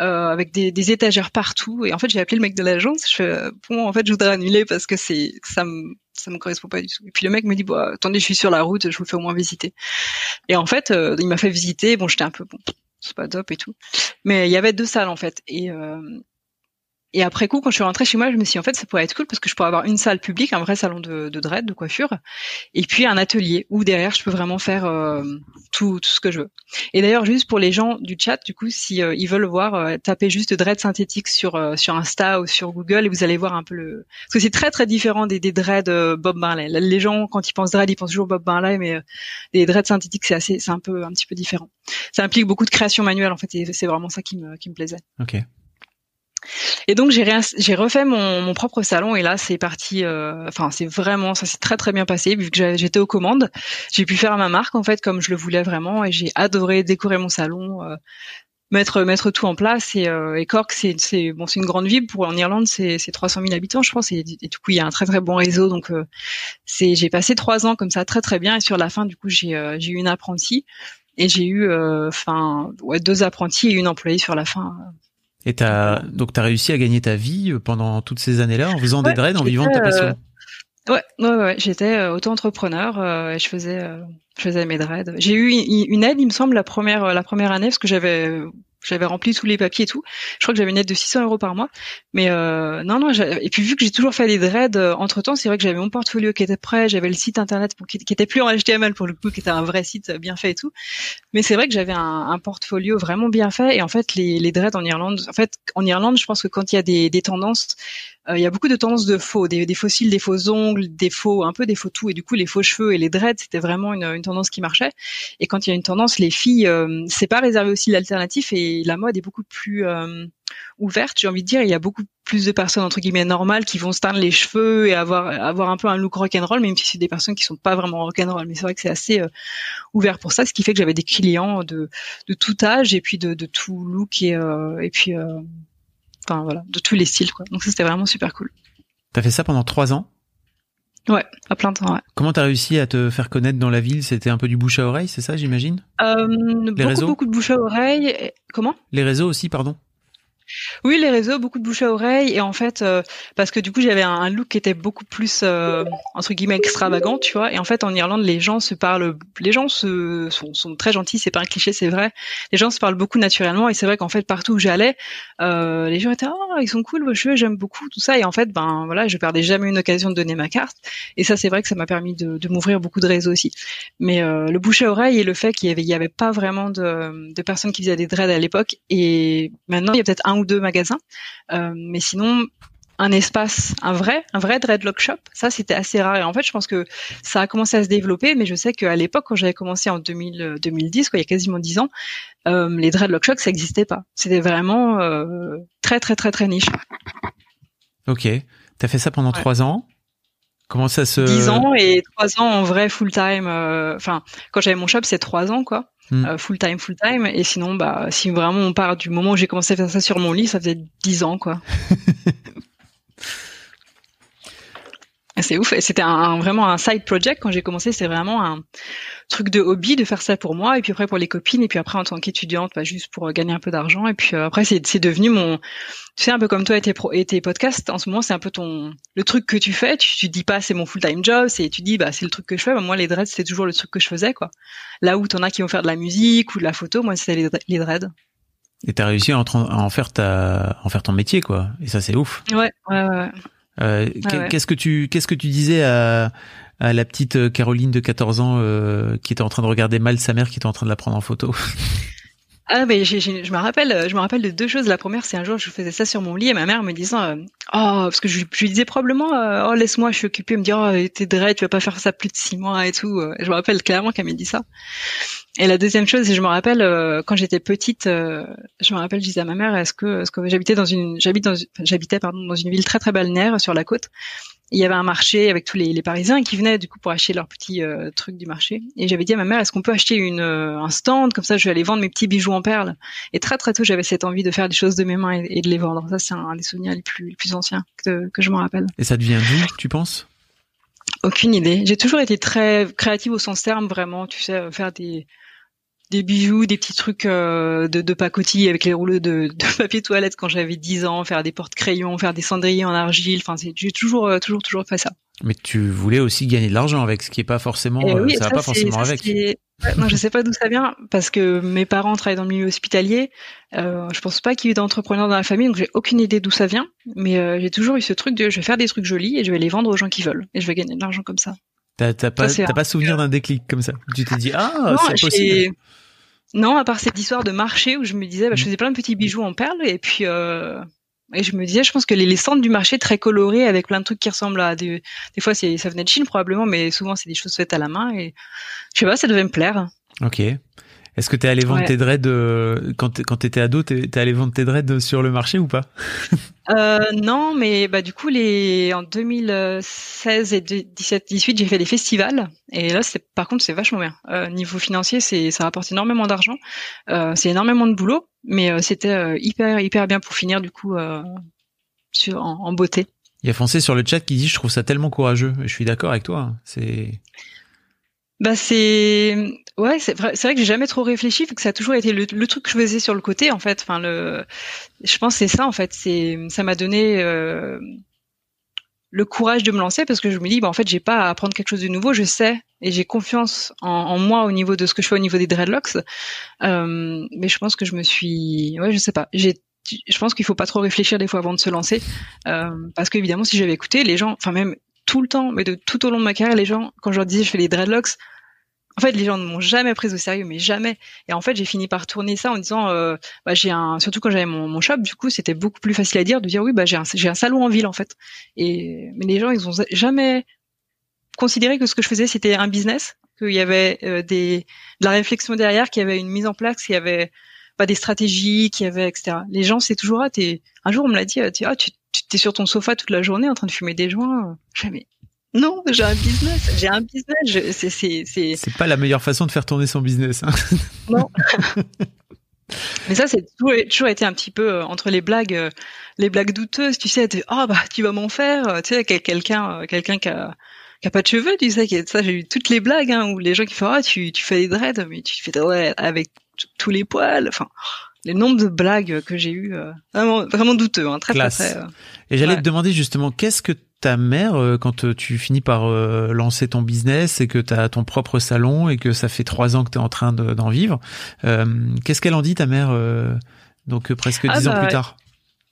Euh, avec des, des, étagères partout. Et en fait, j'ai appelé le mec de l'agence. Je fais, bon, en fait, je voudrais annuler parce que c'est ça me ça me correspond pas du tout. Et puis le mec me dit, bah, attendez, je suis sur la route, je vous fais au moins visiter. Et en fait, euh, il m'a fait visiter. Bon, j'étais un peu bon, c'est pas top et tout. Mais il y avait deux salles en fait. Et euh, et après coup, quand je suis rentrée chez moi, je me suis dit, en fait, ça pourrait être cool parce que je pourrais avoir une salle publique, un vrai salon de, de dread, de coiffure, et puis un atelier où derrière, je peux vraiment faire euh, tout, tout ce que je veux. Et d'ailleurs, juste pour les gens du chat, du coup, si euh, ils veulent voir, euh, tapez juste dread synthétique sur sur Insta ou sur Google et vous allez voir un peu le. Parce que c'est très très différent des, des dreads Bob Marley. Les gens, quand ils pensent dread, ils pensent toujours Bob Marley, mais les dreads synthétiques, c'est assez, c'est un peu un petit peu différent. Ça implique beaucoup de création manuelle en fait, et c'est vraiment ça qui me qui me plaisait. Ok. Et donc j'ai refait mon, propre salon et là c'est parti. Euh, enfin c'est vraiment ça s'est très très bien passé. Vu que j'étais aux commandes. J'ai pu faire ma marque en fait comme je le voulais vraiment et j'ai adoré décorer mon salon, euh, mettre tout en place. Et, euh, Cork c'est bon c'est une grande ville. Pour en Irlande c'est c'est 300 000 habitants je pense. Et, du coup il y a un très très bon réseau. Donc c'est j'ai passé trois ans comme ça très très bien. Et sur la fin du coup j'ai eu une apprentie. Et j'ai eu enfin deux apprentis et une employée sur la fin et t'as donc t'as réussi à gagner ta vie euh, pendant toutes ces années-là en faisant des dreads, en vivant de ta passion. Euh, ouais, ouais, ouais. J'étais euh, auto-entrepreneur et je faisais, je faisais mes dreads. J'ai eu une aide, il me semble, la première, la première année parce que j'avais j'avais rempli tous les papiers et tout. Je crois que j'avais une aide de 600 euros par mois. Mais euh, non, non. Et puis vu que j'ai toujours fait des dreads euh, entre temps, c'est vrai que j'avais mon portfolio qui était prêt, j'avais le site internet qui, qui, était plus en HTML pour le coup, qui était un vrai site bien fait et tout. Mais c'est vrai que j'avais un, un, portfolio vraiment bien fait. Et en fait, les, les dreads en Irlande, en fait, en Irlande, je pense que quand il y a des, des tendances, euh, il y a beaucoup de tendances de faux, des, des, fossiles, des faux ongles, des faux, un peu des faux tout. Et du coup, les faux cheveux et les dreads, c'était vraiment une, une, tendance qui marchait. Et quand il y a une tendance, les filles, euh, c'est pas réservé aussi l'alternatif et la mode est beaucoup plus euh, ouverte. J'ai envie de dire, il y a beaucoup plus de personnes entre guillemets normales qui vont se teindre les cheveux et avoir avoir un peu un look rock'n'roll, même si c'est des personnes qui sont pas vraiment rock'n'roll. Mais c'est vrai que c'est assez euh, ouvert pour ça, ce qui fait que j'avais des clients de, de tout âge et puis de, de tout look et euh, et puis enfin voilà, de tous les styles quoi. Donc ça c'était vraiment super cool. T'as fait ça pendant trois ans? Ouais, à plein temps. Ouais. Comment t'as réussi à te faire connaître dans la ville? C'était un peu du bouche à oreille, c'est ça, j'imagine? Euh, Les beaucoup, réseaux? beaucoup de bouche à oreille. Comment? Les réseaux aussi, pardon? Oui, les réseaux, beaucoup de bouche à oreille et en fait euh, parce que du coup j'avais un, look qui était beaucoup plus euh, entre guillemets extravagant, tu vois. Et en fait en Irlande les gens se parlent, les gens se sont, sont très gentils, c'est pas un cliché, c'est vrai. Les gens se parlent beaucoup naturellement et c'est vrai qu'en fait partout où j'allais, euh, les gens étaient oh ils sont cool vos cheveux, j'aime beaucoup tout ça et en fait ben voilà je perdais jamais une occasion de donner ma carte et ça c'est vrai que ça m'a permis de, de m'ouvrir beaucoup de réseaux aussi. Mais euh, le bouche à oreille et le fait qu'il y avait il y avait pas vraiment de, de personnes qui faisaient des dreads à l'époque et maintenant il y a peut-être un ou deux magasins. Euh, mais sinon, un espace, un vrai, un vrai dreadlock shop, ça c'était assez rare. Et en fait, je pense que ça a commencé à se développer, mais je sais qu'à l'époque, quand j'avais commencé en 2000, 2010, quoi, il y a quasiment 10 ans, euh, les dreadlock shops, ça n'existait pas. C'était vraiment euh, très très très très niche. Ok, t'as fait ça pendant trois ans? Comment ça se 10 ans et trois ans en vrai full time. Enfin, quand j'avais mon shop, c'est trois ans quoi. Hmm. Euh, full time, full time. Et sinon, bah, si vraiment on part du moment où j'ai commencé à faire ça sur mon lit, ça faisait dix ans, quoi. C'est ouf. Et c'était un, vraiment un side project quand j'ai commencé. C'était vraiment un truc de hobby de faire ça pour moi et puis après pour les copines et puis après en tant qu'étudiante, bah, juste pour gagner un peu d'argent. Et puis euh, après c'est, c'est devenu mon, tu sais un peu comme toi et tes, pro, et tes podcasts. En ce moment c'est un peu ton le truc que tu fais. Tu, tu dis pas c'est mon full time job, c'est tu dis bah c'est le truc que je fais. moi les dreads c'est toujours le truc que je faisais quoi. Là où t'en as qui vont faire de la musique ou de la photo, moi c'était les, les dreads. Et t'as réussi à en, à en faire ta, en faire ton métier quoi. Et ça c'est ouf. Ouais ouais ouais. Euh, qu'est-ce que tu qu'est-ce que tu disais à, à la petite Caroline de 14 ans euh, qui était en train de regarder mal sa mère qui était en train de la prendre en photo? Ah mais je me rappelle, je me rappelle de deux choses. La première, c'est un jour je faisais ça sur mon lit et ma mère me disant, oh parce que je, lui disais probablement, oh laisse-moi, je suis occupée, elle me dit oh t'es dread, tu vas pas faire ça plus de six mois et tout. je me rappelle clairement qu'elle m'a dit ça. Et la deuxième chose, je me rappelle quand j'étais petite, je me rappelle, je disais à ma mère, est-ce que, est-ce que j'habitais dans une, j'habite dans, j'habitais pardon dans une ville très très balnéaire sur la côte? Il y avait un marché avec tous les, les, Parisiens qui venaient du coup pour acheter leurs petits euh, trucs du marché. Et j'avais dit à ma mère, est-ce qu'on peut acheter une, euh, un stand? Comme ça, je vais aller vendre mes petits bijoux en perles. Et très très tôt, j'avais cette envie de faire des choses de mes mains et, de les vendre. Ça, c'est un, des souvenirs les plus, les plus anciens que, que je me rappelle. Et ça devient d'où, tu penses? Aucune idée. J'ai toujours été très créative au sens terme, vraiment. Tu sais, faire des des bijoux, des petits trucs euh, de, de pacotille avec les rouleaux de, de papier toilette quand j'avais 10 ans, faire des porte-crayons, faire des cendriers en argile. Enfin, j'ai toujours, euh, toujours, toujours fait ça. Mais tu voulais aussi gagner de l'argent avec, ce qui est pas forcément, eh euh, ça, va pas forcément avec. non, je sais pas d'où ça vient parce que mes parents travaillent dans le milieu hospitalier. Euh, je pense pas qu'il y ait d'entrepreneurs dans la famille, donc j'ai aucune idée d'où ça vient. Mais j'ai toujours eu ce truc de je vais faire des trucs jolis et je vais les vendre aux gens qui veulent et je vais gagner de l'argent comme ça. T'as pas, pas souvenir d'un déclic comme ça Tu t'es dit ah c'est possible. Non, à part cette histoire de marché où je me disais, bah, je mm. faisais plein de petits bijoux en perles et puis euh, et je me disais, je pense que les, les centres du marché très colorés avec plein de trucs qui ressemblent à des, des fois c'est ça venait de Chine probablement, mais souvent c'est des choses faites à la main et je sais pas, ça devait me plaire. Ok. Est-ce que t'es allé vendre tes dreads euh, quand quand t'étais ado, t'es allé vendre tes dreads sur le marché ou pas? Euh, Non, mais bah du coup les en 2016 et 17, 18, j'ai fait des festivals et là c'est par contre c'est vachement bien. Euh, niveau financier, c'est ça rapporte énormément d'argent, euh, c'est énormément de boulot, mais euh, c'était euh, hyper hyper bien pour finir du coup sur en, en, beauté. Il y a Foncé sur le chat qui dit je trouve ça tellement courageux. Je suis d'accord avec toi. Hein. C'est bah c'est ouais c'est vrai vrai que j'ai jamais trop réfléchi que ça a toujours été le, truc que je faisais sur le côté en fait. Enfin le je pense c'est ça en fait. C'est ça m'a donné euh, le courage de me lancer parce que je me dis, bah, en fait, j'ai pas à apprendre quelque chose de nouveau, je sais et j'ai confiance en, moi au niveau de ce que je fais au niveau des dreadlocks. Euh, mais je pense que je me suis, ouais, je sais pas, j'ai je pense qu'il faut pas trop réfléchir des fois avant de se lancer, euh, parce qu'évidemment, si j'avais écouté, les gens, enfin même tout le temps, mais de tout au long de ma carrière, les gens, quand je leur disais je fais les dreadlocks, en fait, les gens ne m'ont jamais pris au sérieux, mais jamais. Et en fait, j'ai fini par tourner ça en disant, euh, bah, j'ai un, surtout quand j'avais mon, shop, du coup, c'était beaucoup plus facile à dire de dire oui, bah j'ai un, j'ai un salon en ville en fait. Et mais les gens, ils ont jamais considéré que ce que je faisais c'était un business, qu'il y avait euh, des, de la réflexion derrière, qu'il y avait une mise en place, qu'il y avait pas des stratégies, qu'il y avait etc. Les gens, c'est toujours ah, t'es, un jour on me l'a dit, ah, tu, tu es sur ton sofa toute la journée en train de fumer des joints. Jamais. Non, j'ai un business. J'ai un business. C'est c'est c'est. C'est pas la meilleure façon de faire tourner son business. Hein. Non. Mais ça, c'est toujours, été un petit peu euh, entre les blagues, euh, les blagues douteuses. Tu sais, ah bah tu vas m'en faire. Euh, tu sais, quelqu'un, quelqu'un qui a, qui a pas de cheveux, tu sais, ça j'ai eu toutes les blagues hein, où les gens qui font ah tu tu fais des dreads, mais tu fais ouais avec tous les poils. Enfin, les nombres de blagues que j'ai eu, vraiment vraiment douteux, hein, très très. très Et j'allais te demander justement, qu'est-ce que ta mère, euh, quand euh, tu finis par euh, lancer ton business et que tu as ton propre salon et que ça fait trois ans que tu es en train d'en vivre, qu'est-ce qu'elle en dit, ta mère, donc presque ah dix ans bah, plus tard?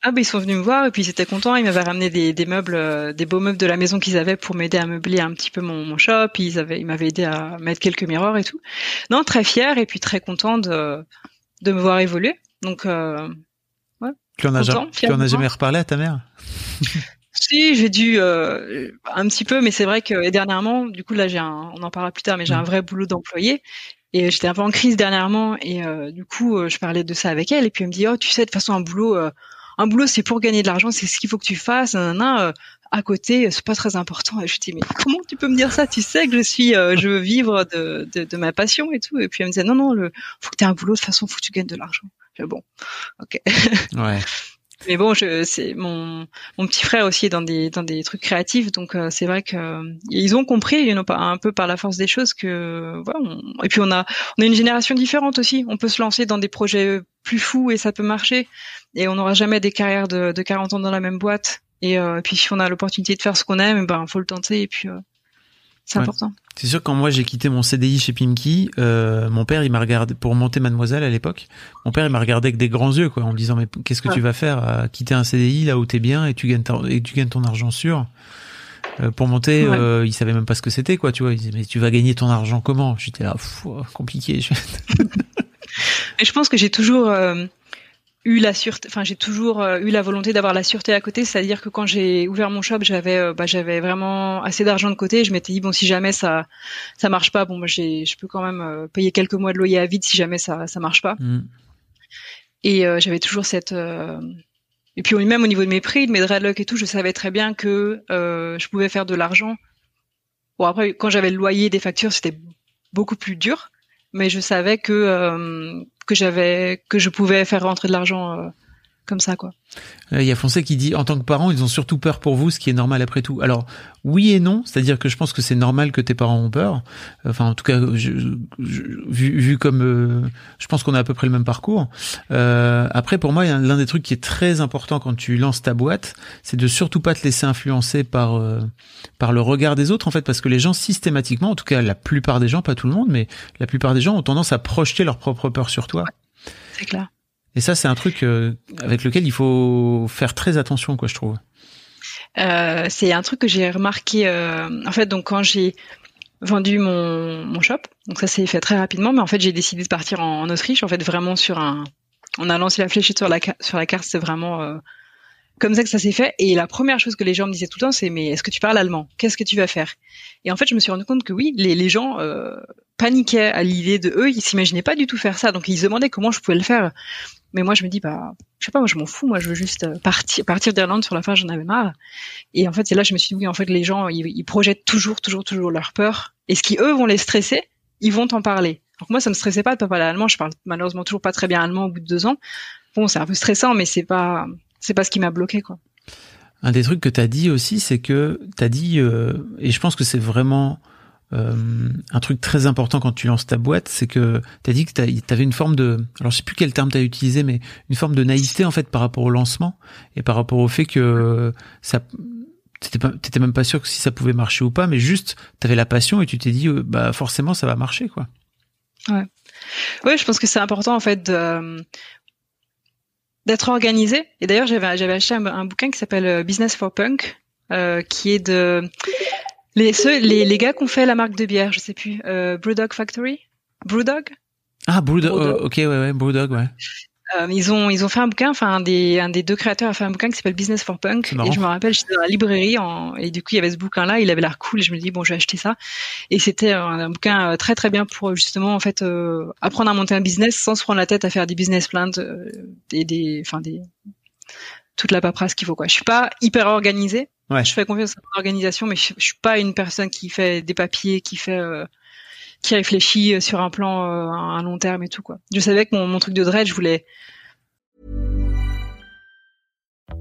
ah bah ils sont venus me voir et puis ils étaient contents. Ils m'avaient ramené des, des, meubles, des beaux meubles de la maison qu'ils avaient pour m'aider à meubler un petit peu mon, mon shop. Ils avaient, ils m'avaient aidé à mettre quelques miroirs et tout. Non, très fier et puis très content de, de me voir évoluer. Donc euh, ouais. Tu en as jamais, tu en as jamais reparlé à ta mère? Si, j'ai dû euh, un petit peu, mais c'est vrai que dernièrement, du coup là, j'ai un, on en parlera plus tard, mais j'ai un mm. vrai boulot d'employé. Et j'étais un peu en crise dernièrement, et euh, du coup, je parlais de ça avec elle, et puis elle me dit, oh, tu sais, de toute façon, un boulot, un boulot, c'est pour gagner de l'argent, c'est ce qu'il faut que tu fasses. Nan, à côté, c'est pas très important. Et je dis, mais comment tu peux me dire ça? Tu sais que je suis, je veux vivre de, de, de, ma passion et tout. Et puis elle me disait, non, non, le, faut que tu aies un boulot. De toute façon, faut que tu gagnes de l'argent. Bon, ok. Ouais. Mais bon, je, c'est mon, mon petit frère aussi est dans des dans des trucs créatifs, donc euh, c'est vrai que euh, ils ont compris, you know, un peu par la force des choses que voilà. et puis on a on a une génération différente aussi. On peut se lancer dans des projets plus fous et ça peut marcher. Et on n'aura jamais des carrières de, de 40 ans dans la même boîte. Et, euh, puis si on a l'opportunité de faire ce qu'on aime, ben faut le tenter et puis c'est important. C'est sûr quand moi j'ai quitté mon CDI chez Pimki, euh, mon père il m'a regardé pour monter Mademoiselle à l'époque. Mon père il m'a regardé avec des grands yeux quoi, en me disant mais qu'est-ce que tu vas faire à quitter un CDI là où t'es bien et tu gagnes et tu gagnes ton argent sûr. Euh, pour monter, euh, il savait même pas ce que c'était quoi, tu vois. Il disait mais tu vas gagner ton argent comment? J'étais là, compliqué. mais je pense que j'ai toujours euh, eu la sûreté, enfin j'ai toujours euh, eu la volonté d'avoir la sûreté à côté, c'est-à-dire que quand j'ai ouvert mon shop, j'avais euh, bah, j'avais vraiment assez d'argent de côté. Je m'étais dit bon si jamais ça ça marche pas, bon bah, j'ai je peux quand même euh, payer quelques mois de loyer à vide si jamais ça ça marche pas. Mm. Et j'avais toujours cette et puis même au niveau de mes prix, de mes dreadlocks et tout, je savais très bien que je pouvais faire de l'argent. Bon après quand j'avais le loyer des factures, c'était beaucoup plus dur, mais je savais que que j'avais que je pouvais faire rentrer de l'argent euh, comme ça quoi. Il y a Foncé qui dit en tant que parent, ils ont surtout peur pour vous, ce qui est normal après tout. Alors oui et non, c'est-à-dire que je pense que c'est normal que tes parents ont peur. Enfin, en tout cas, je, vu, vu, comme euh, je pense qu'on a à peu près le même parcours. Euh, après, pour moi, l'un des trucs qui est très important quand tu lances ta boîte, c'est de surtout pas te laisser influencer par euh, par le regard des autres, en fait, parce que les gens systématiquement, en tout cas la plupart des gens, pas tout le monde, mais la plupart des gens ont tendance à projeter leur propre peur sur toi. C'est clair. Et ça, c'est un truc euh, avec lequel il faut faire très attention, quoi, je trouve. Euh, c'est un truc que j'ai remarqué. Euh, en fait, donc quand j'ai vendu mon, shop, donc ça s'est fait très rapidement, mais en fait j'ai décidé de partir en, Autriche. En fait, vraiment sur un, on a lancé la fléchette sur la sur la carte, c'est vraiment comme ça que ça s'est fait. Et la première chose que les gens me disaient tout le temps, c'est mais est-ce que tu parles allemand? Qu'est-ce que tu vas faire? Et en fait, je me suis rendu compte que oui, les, les gens paniquaient à l'idée de eux, ils s'imaginaient pas du tout faire ça, donc ils se demandaient comment je pouvais le faire. Mais moi, je me dis, bah, je sais pas, moi, je m'en fous. Moi, je veux juste euh, partir, d'Irlande. Sur la fin, j'en avais marre. Et en fait, là, je me suis dit, oui, en fait, les gens, ils, projettent toujours, toujours, toujours leur peur. Et ce qui eux vont les stresser, ils vont t'en parler. Donc moi, ça me stressait pas de pas parler allemand. Je parle malheureusement toujours pas très bien allemand au bout de deux ans. Bon, c'est un peu stressant, mais c'est pas, c'est pas ce qui m'a bloqué, quoi. Un des trucs que tu as dit aussi, c'est que tu as dit, euh, et je pense que c'est vraiment euh, un truc très important quand tu lances ta boîte, c'est que tu as dit que tu avais une forme de, alors je sais plus quel terme tu as utilisé, mais une forme de naïveté en fait par rapport au lancement et par rapport au fait que ça t'étais même pas sûr que si ça pouvait marcher ou pas, mais juste, t'avais la passion et tu t'es dit, euh, bah forcément, ça va marcher, quoi. Ouais. Ouais, je pense que c'est important en fait d'être organisé. Et d'ailleurs, j'avais j'avais acheté un, bouquin qui s'appelle euh, Business for Punk, euh, qui est de les ceux les, les gars qui ont fait la marque de bière, je sais plus, euh, Brewdog Factory, Brewdog? Ah Brewdog, oh, ok ouais ouais Brewdog ouais. Euh, ils ont ils ont fait un bouquin, enfin un des un des deux créateurs a fait un bouquin qui s'appelle Business for Punk. Et je me rappelle j'étais dans la librairie en, et du coup il y avait ce bouquin là, il avait l'air cool et je me dis bon je vais acheter ça. Et c'était un, bouquin euh, très très bien pour justement en fait euh, apprendre à monter un business sans se prendre la tête à faire des business plans et des enfin des toute la paperasse qu'il faut quoi. Je suis pas hyper organisée. Ouais. Je fais confiance à l'organisation mais je, je, suis pas une personne qui fait des papiers, qui fait qui réfléchit euh, sur un plan euh, à un long terme et tout quoi. Je savais que mon, mon truc de dread, je voulais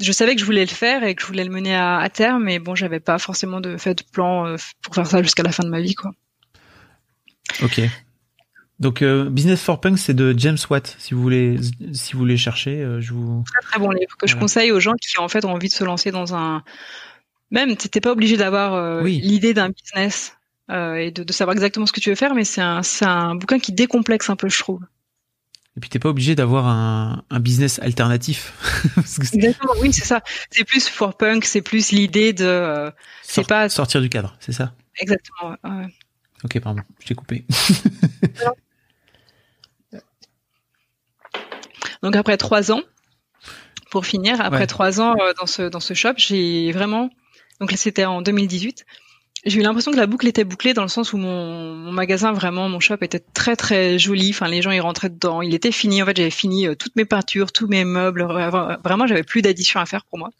Je savais que je voulais le faire et que je voulais le mener à, à terme, mais bon, j'avais pas forcément de fait de plan euh, pour faire ça jusqu'à la fin de ma vie, quoi. Ok. Donc euh, Business for Punk, c'est de James Watt. Si vous voulez, si vous voulez chercher, euh, je vous. Très très bon livre que voilà. je conseille aux gens qui en fait ont envie de se lancer dans un même, t'étais pas obligé d'avoir euh, oui. l'idée d'un business et de, de, savoir exactement ce que tu veux faire, mais c'est un, un bouquin qui décomplexe un peu, je trouve. Et puis t'es pas obligé d'avoir un, un, business alternatif. Exactement, oui, c'est ça. C'est plus for punk, c'est plus l'idée de. Euh, Sort, pas sortir du cadre, c'est ça? Exactement. Ouais. Ok, pardon, je t'ai coupé. Donc après trois ans, pour finir, après ouais. trois ans euh, dans ce dans ce shop, j'ai vraiment donc c'était en 2018. J'ai eu l'impression que la boucle était bouclée dans le sens où mon, mon, magasin, vraiment, mon shop était très très joli. Enfin, les gens ils rentraient dedans, il était fini. En fait, j'avais fini euh, toutes mes peintures, tous mes meubles. Vraiment, j'avais plus d'addition à faire pour moi.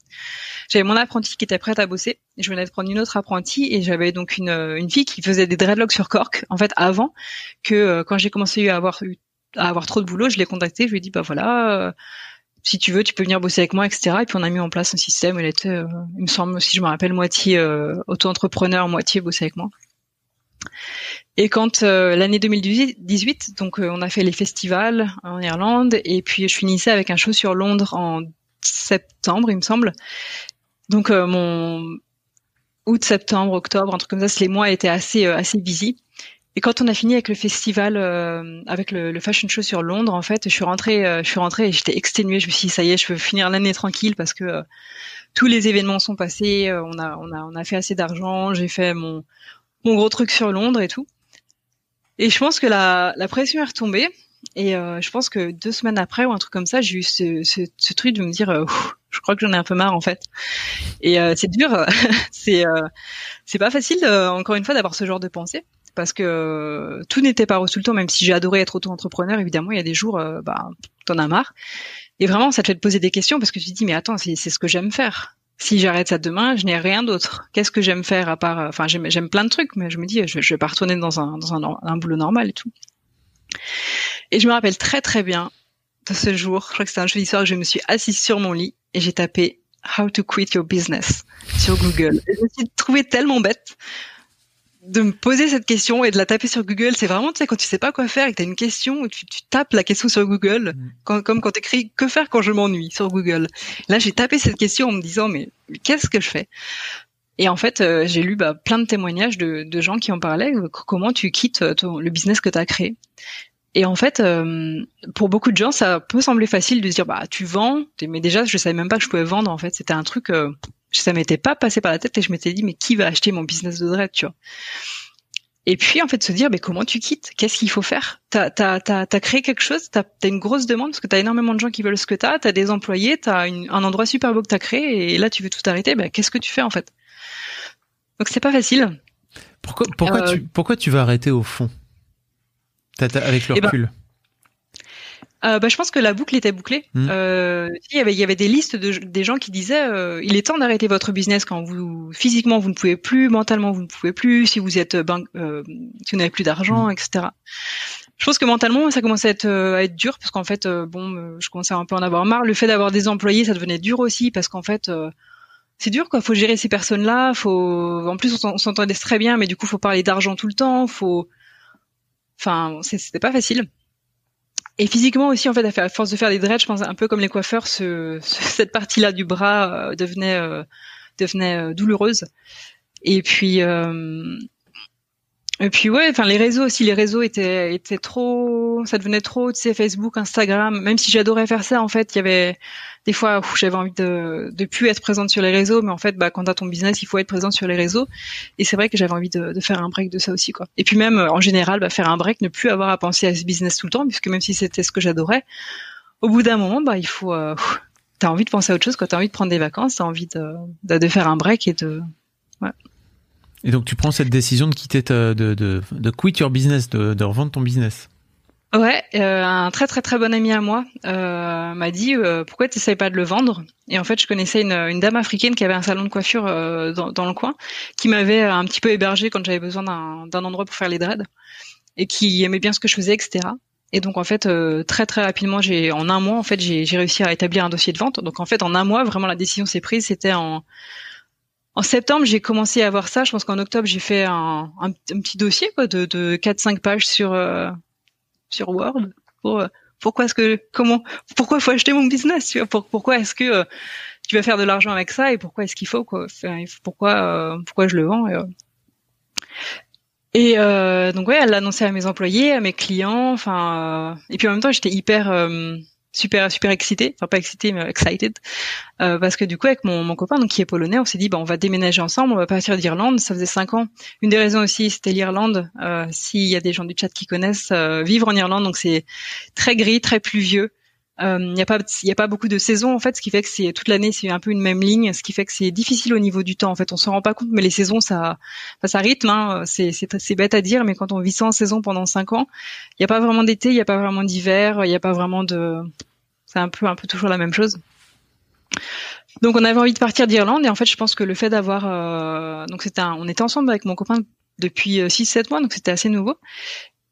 J'avais mon apprenti qui était prête à bosser. Je venais de prendre une autre apprentie et j'avais donc une, une fille qui faisait des dreadlocks sur Cork. En fait, avant que euh, quand j'ai commencé à avoir à avoir trop de boulot, je l'ai contactée. Je lui ai dit bah voilà. Euh, si tu veux, tu peux venir bosser avec moi, etc. Et puis on a mis en place un système. Elle était, euh, il me semble, si je me rappelle, moitié euh, auto-entrepreneur, moitié bosser avec moi. Et quand euh, l'année 2018, donc on a fait les festivals en Irlande, et puis je finissais avec un show sur Londres en septembre, il me semble. Donc mon août, septembre, octobre, un truc comme ça, les mois étaient assez assez busy. Et quand on a fini avec le festival, euh, avec le, le, fashion show sur Londres, en fait, je suis rentrée, euh, je suis rentrée et j'étais exténuée. Je me suis dit ça y est, je peux finir l'année tranquille parce que euh, tous les événements sont passés. on a, on a, on a fait assez d'argent. J'ai fait mon, mon gros truc sur Londres et tout. Et je pense que la, la pression est retombée. Et je pense que deux semaines après ou un truc comme ça, j'ai eu ce, ce, ce, truc de me dire, je crois que j'en ai un peu marre en fait. Et c'est dur, c'est c'est pas facile encore une fois d'avoir ce genre de pensée parce que euh, tout n'était pas rose le temps, même si j'ai adoré être auto-entrepreneur, évidemment, il y a des jours, euh, bah, t'en as marre. Et vraiment, ça te fait te poser des questions parce que tu te dis, mais attends, c'est ce que j'aime faire. Si j'arrête ça demain, je n'ai rien d'autre. Qu'est-ce que j'aime faire à part, enfin, j'aime plein de trucs, mais je me dis, je, je vais pas retourner dans un, dans un, un boulot normal et tout. Et je me rappelle très très bien de ce jour, je crois que c'était un jeudi soir, je me suis assise sur mon lit et j'ai tapé How to quit your business sur Google. Et je me suis trouvée tellement bête de me poser cette question et de la taper sur Google, c'est vraiment, tu sais, quand tu sais pas quoi faire et que tu as une question, tu, tu tapes la question sur Google, mm. quand, comme quand tu écris « que faire quand je m'ennuie » sur Google. Là, j'ai tapé cette question en me disant, mais qu'est-ce que je fais? Et en fait, euh, j'ai lu bah, plein de témoignages de, de, gens qui en parlaient, euh, comment tu quittes euh, ton, le business que tu as créé? Et en fait, euh, pour beaucoup de gens, ça peut sembler facile de se dire, bah, tu vends, mais déjà, je savais même pas que je pouvais vendre, en fait. C'était un truc... Euh, ça m'était pas passé par la tête et je m'étais dit mais qui va acheter mon business de dread, tu vois? Et puis en fait se dire mais comment tu quittes? Qu'est-ce qu'il faut faire? T'as as créé quelque chose? T'as as une grosse demande? Parce que t'as énormément de gens qui veulent ce que t'as. T'as des employés. T'as un endroit super beau que t'as créé et là tu veux tout arrêter. Ben qu'est-ce que tu fais en fait? Donc c'est pas facile. Pourquoi pourquoi euh, tu pourquoi tu vas arrêter au fond? Avec le recul ben, euh, bah, je pense que la boucle était bouclée. Hmm. Euh, il, y avait, il y avait des listes de des gens qui disaient euh, il est temps d'arrêter votre business quand vous physiquement vous ne pouvez plus, mentalement vous ne pouvez plus, si vous êtes banque, euh, si vous n'avez plus d'argent, Hmm. etc. Je pense que mentalement ça commençait à être, euh, à être dur parce qu'en fait euh, bon euh, je commençais à un peu en avoir marre. Le fait d'avoir des employés ça devenait dur aussi parce qu'en fait euh, c'est dur quoi. Faut gérer ces personnes là. Faut en plus on s'en- on s'entendait très bien mais du coup faut parler d'argent tout le temps. Faut enfin c'était pas facile. Et physiquement aussi, en fait, à, force de faire des dreads, je pense un peu comme les coiffeurs, ce, ce- cette partie-là du bras euh, devenait euh, devenait euh, douloureuse. Et puis euh, et puis ouais, enfin les réseaux aussi, les réseaux étaient étaient trop, ça devenait trop, tu sais, Facebook, Instagram. Même si j'adorais faire ça, en fait, il y avait des fois où j'avais envie de de plus être présente sur les réseaux, mais en fait, bah quand t'as ton business, il faut être présente sur les réseaux. Et c'est vrai que j'avais envie de, de faire un break de ça aussi, quoi. Et puis même en général, bah, faire un break, ne plus avoir à penser à ce business tout le temps, puisque même si c'était ce que j'adorais, au bout d'un moment, bah il faut, euh, t'as envie de penser à autre chose, quand t'as envie de prendre des vacances, t'as envie de, de de faire un break et de Et donc tu prends cette décision de quitter ta, de, de, de quit your business, de, de revendre ton business. Ouais, euh, un très très très bon ami à moi euh, m'a dit euh, pourquoi tu n'essayes pas de le vendre? Et en fait, je connaissais une, une dame africaine qui avait un salon de coiffure euh, dans, dans le coin, qui m'avait un petit peu hébergé quand j'avais besoin d'un endroit pour faire les dreads, et qui aimait bien ce que je faisais, etc. Et donc en fait, euh, très très rapidement, j'ai en un mois en fait, j'ai réussi à établir un dossier de vente. Donc en fait, en un mois, vraiment la décision s'est prise. C'était en en septembre, j'ai commencé à avoir ça. Je pense qu'en octobre, j'ai fait un, petit dossier quoi, de, de 4-5 pages sur euh, sur Word euh, pourquoi est-ce que comment pourquoi faut acheter mon business tu vois, pour, pourquoi est-ce que euh, tu vas faire de l'argent avec ça et pourquoi est-ce qu'il faut quoi? Enfin, pourquoi euh, pourquoi je le vends et, et, donc ouais elle l'a annoncé à mes employés à mes clients enfin et puis en même temps j'étais hyper super super excitée. Enfin pas excitée mais excited. Euh, parce que du coup avec mon, mon copain donc qui est polonais on s'est dit bah on va déménager ensemble on va partir d'Irlande. Ça faisait cinq ans. Une des raisons aussi c'était l'Irlande. Euh, s'il y a des gens du chat qui connaissent euh, vivre en Irlande donc c'est très gris très pluvieux il n'y a pas il a pas beaucoup de saisons en fait ce qui fait que c'est toute l'année c'est un peu une même ligne ce qui fait que c'est difficile au niveau du temps en fait. On s'en rend pas compte mais les saisons ça ça rythme hein, c'est c'est bête à dire mais quand on vit en saison pendant cinq ans il y a pas vraiment d'été il y a pas vraiment d'hiver il y a pas vraiment de c'est un peu un peu toujours la même chose. Donc on avait envie de partir d'Irlande et en fait je pense que le fait d'avoir euh, donc c'était on était ensemble avec mon copain depuis 6-7 mois donc c'était assez nouveau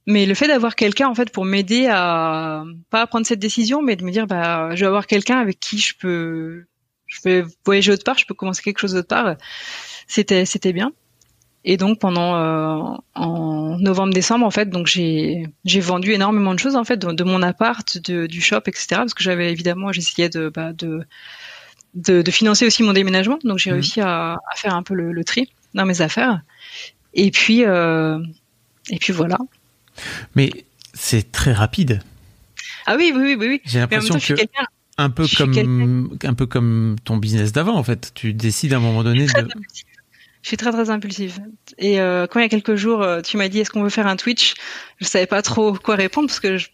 mais le fait d'avoir quelqu'un en fait pour m'aider à pas à prendre cette décision mais de me dire bah je vais avoir quelqu'un avec qui je peux je vais voyager autre part je peux commencer quelque chose d'autre part c'était c'était bien et donc pendant euh, en novembre décembre en fait donc j'ai j'ai vendu énormément de choses en fait de, de mon appart de, du shop etc parce que j'avais évidemment j'essayais de bah, de de, de financer aussi mon déménagement. Donc j'ai Mhm. réussi à, à faire un peu le, le tri dans mes affaires. Et puis euh, et puis voilà. Mais c'est très rapide. Ah oui oui oui oui. J'ai l'impression je suis que un peu je suis comme un peu comme ton business d'avant en fait. Tu décides à un moment donné très de impulsive. Je suis très très impulsive. Et euh, quand il y a quelques jours, euh, tu m'as dit est-ce qu'on veut faire un Twitch? Je savais pas trop quoi répondre parce que je,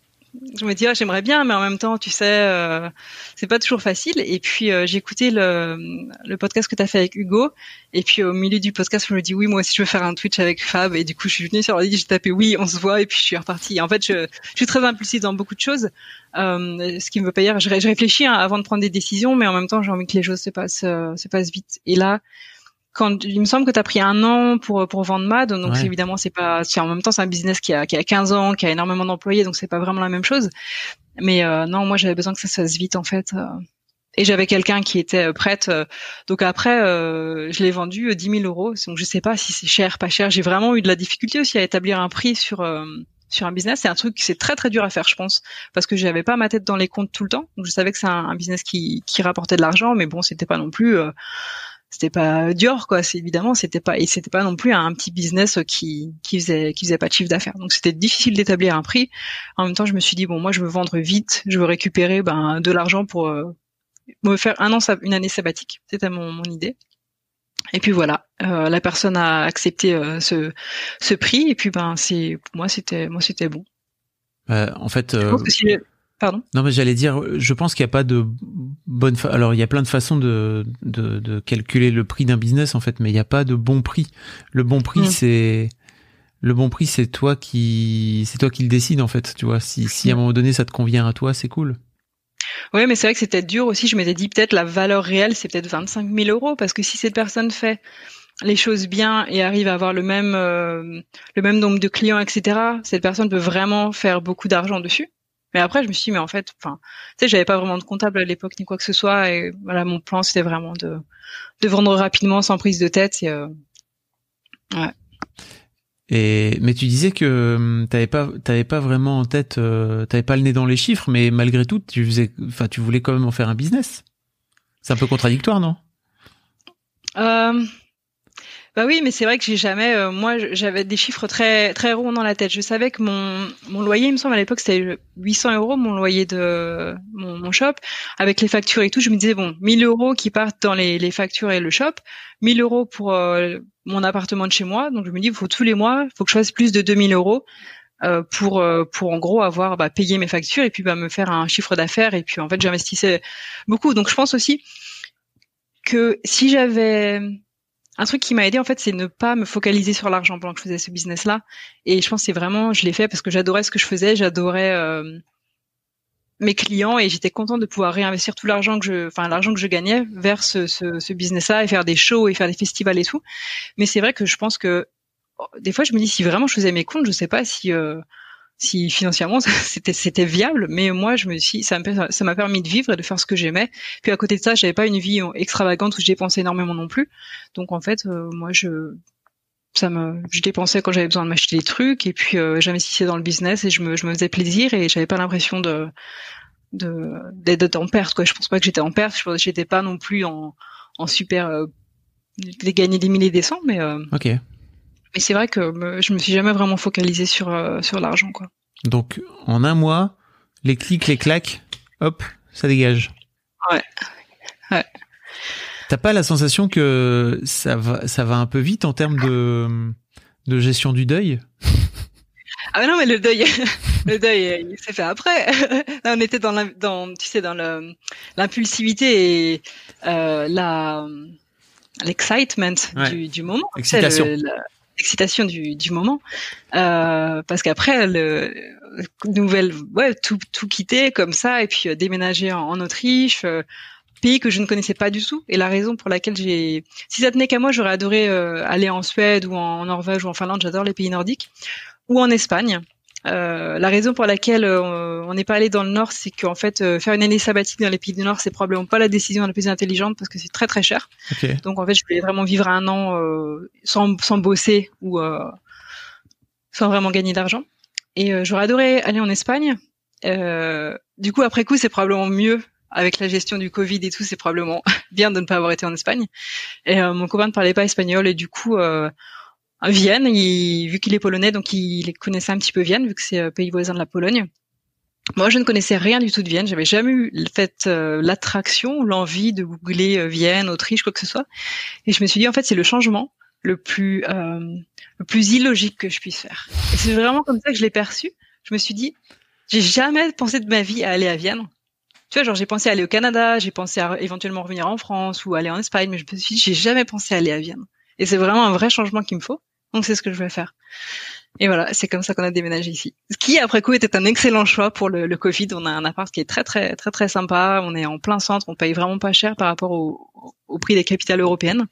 je me dis ah, j'aimerais bien, mais en même temps, tu sais, euh, c'est pas toujours facile. Et puis euh, j'ai écouté le, le podcast que tu as fait avec Hugo. Et puis au milieu du podcast, je me dis oui, moi aussi je veux faire un Twitch avec Fab. Et du coup, je suis venue sur l'ordi, j'ai tapé oui, on se voit. Et puis je suis repartie. En fait, je, je suis très impulsive dans beaucoup de choses. Euh, ce qui me veut pas dire, je, je réfléchis hein, avant de prendre des décisions, mais en même temps, j'ai envie que les choses se passent, euh, se passent vite. Et là, quand il me semble que tu as pris un an pour pour vendre Mad, donc Ouais. évidemment c'est pas, c'est en même temps c'est un business qui a qui a 15 ans, qui a énormément d'employés, donc c'est pas vraiment la même chose. Mais euh, non, moi j'avais besoin que ça se fasse vite en fait. euh, et j'avais quelqu'un qui était euh, prête. euh, donc après, euh, je l'ai vendu euh, 10 000 euros. Donc je sais pas si c'est cher, pas cher. J'ai vraiment eu de la difficulté aussi à établir un prix sur euh, sur un business. C'est un truc qui c'est très très dur à faire, je pense, parce que j'avais pas ma tête dans les comptes tout le temps. Donc je savais que c'est un, un business qui qui rapportait de l'argent, mais bon, c'était pas non plus. C'était pas Dior quoi. C'est évidemment c'était pas et c'était pas non plus un petit business qui qui faisait qui faisait pas de chiffre d'affaires. Donc c'était difficile d'établir un prix. En même temps je me suis dit bon moi je veux vendre vite je veux récupérer ben de l'argent pour euh, me faire un an une année sabbatique. C'était mon, mon idée. Et puis voilà. Euh, la personne a accepté euh, ce ce prix. Et puis ben c'est pour moi c'était moi c'était bon. Euh, en fait, Je euh, pense que si je- pardon? Non mais j'allais dire, je pense qu'il n'y a pas de bonne. Fa... Alors il y a plein de façons de, de, de calculer le prix d'un business en fait, mais il n'y a pas de bon prix. Le bon prix Mm. c'est le bon prix, c'est toi qui, c'est toi qui le décide en fait. Tu vois, si, si à un moment donné ça te convient à toi, c'est cool. Oui, mais c'est vrai que c'était dur aussi. Je m'étais dit peut-être la valeur réelle, c'est peut-être 25 000 euros parce que si cette personne fait les choses bien et arrive à avoir le même euh, le même nombre de clients, etc. Cette personne peut vraiment faire beaucoup d'argent dessus. Mais après, je me suis dit, mais en fait, enfin, tu sais, j'avais pas vraiment de comptable à l'époque ni quoi que ce soit, et voilà, mon plan c'était vraiment de de vendre rapidement sans prise de tête. Et, euh, ouais. Et mais tu disais que hum, t'avais pas t'avais pas vraiment en tête, euh, t'avais pas le nez dans les chiffres, mais malgré tout, tu faisais, enfin, tu voulais quand même en faire un business. C'est un peu contradictoire, non? Euh, bah oui, mais c'est vrai que j'ai jamais. Euh, moi, j'avais des chiffres très très ronds dans la tête. Je savais que mon mon loyer, il me semble à l'époque, c'était 800 euros mon loyer de mon, shop avec les factures et tout. Je me disais bon, 1000 euros qui partent dans les, les factures et le shop, 1000 euros pour euh, mon appartement de chez moi. Donc je me dis, il faut tous les mois, il faut que je fasse plus de 2000 euros. Euh, pour pour en gros avoir bah, payé mes factures et puis bah, me faire un chiffre d'affaires et puis en fait j'investissais beaucoup donc je pense aussi que si j'avais un truc qui m'a aidé en fait, c'est ne pas me focaliser sur l'argent pendant que je faisais ce business-là. Et je pense que c'est vraiment, je l'ai fait parce que j'adorais ce que je faisais, j'adorais euh, mes clients et j'étais contente de pouvoir réinvestir tout l'argent que je, enfin l'argent que je gagnais vers ce, business-là et faire des shows et faire des festivals et tout. Mais c'est vrai que je pense que oh, des fois je me dis si vraiment je faisais mes comptes, je sais pas si euh, si financièrement c'était c'était viable mais moi je me suis ça m'a permis de vivre et de faire ce que j'aimais. Puis à côté de ça j'avais pas une vie extravagante où je dépensais énormément non plus. Donc en fait euh, moi je ça me je dépensais quand j'avais besoin de m'acheter des trucs et puis euh, j'investissais dans le business et je me je me faisais plaisir et j'avais pas l'impression de de d'être en perte quoi. Je pense pas que j'étais en perte. Je j'étais pas non plus en en super euh, gagner des milliers des cents mais euh, ok mais c'est vrai que je me suis jamais vraiment focalisé sur euh, sur l'argent quoi. Donc en un mois, les clics, les claques, hop, ça dégage. Ouais. Ouais. T'as pas la sensation que ça va ça va un peu vite en termes de de gestion du deuil? Ah mais non mais le deuil le deuil il s'est fait après. Là, on était dans la, dans tu sais dans l'impulsivité et euh, la l'excitement du, du moment. Excitation excitation du, du moment. Euh, parce qu'après le nouvelle ouais tout tout quitter comme ça et puis euh, déménager en, Autriche euh, pays que je ne connaissais pas du tout. Et la raison pour laquelle j'ai si ça tenait qu'à moi j'aurais adoré euh, aller en Suède ou en Norvège ou en Finlande. J'adore les pays nordiques. Ou en Espagne euh, la raison pour laquelle euh, on n'est pas allé dans le Nord, c'est qu'en fait, euh, faire une année sabbatique dans les pays du Nord, c'est probablement pas la décision la plus intelligente parce que c'est très très cher. Donc en fait, je voulais vraiment vivre un an sans, sans bosser ou sans vraiment gagner d'argent. Et j'aurais adoré aller en Espagne. du coup, après coup, c'est probablement mieux avec la gestion du Covid et tout, c'est probablement bien de ne pas avoir été en Espagne. Et mon copain ne parlait pas espagnol et du coup, Vienne, il, vu qu'il est polonais, donc il connaissait un petit peu Vienne, vu que c'est un euh, pays voisin de la Pologne. Moi, je ne connaissais rien du tout de Vienne. J'avais jamais eu fait euh, l'attraction ou l'envie de googler euh, Vienne, Autriche, quoi que ce soit. Et je me suis dit, en fait, c'est le changement le plus le plus illogique que je puisse faire. Et c'est vraiment comme ça que je l'ai perçu. Je me suis dit, j'ai jamais pensé de ma vie à aller à Vienne. Tu vois, genre j'ai pensé à aller au Canada, j'ai pensé à éventuellement revenir en France ou aller en Espagne, mais je me suis dit, j'ai jamais pensé à aller à Vienne. Et c'est vraiment un vrai changement qu'il me faut. Donc c'est ce que je vais faire. Et voilà, c'est comme ça qu'on a déménagé ici. Ce qui, après coup, était un excellent choix pour le, le, Covid. On a un appart qui est très, très, très, très sympa. On est en plein centre. On paye vraiment pas cher par rapport au, au prix des capitales européennes.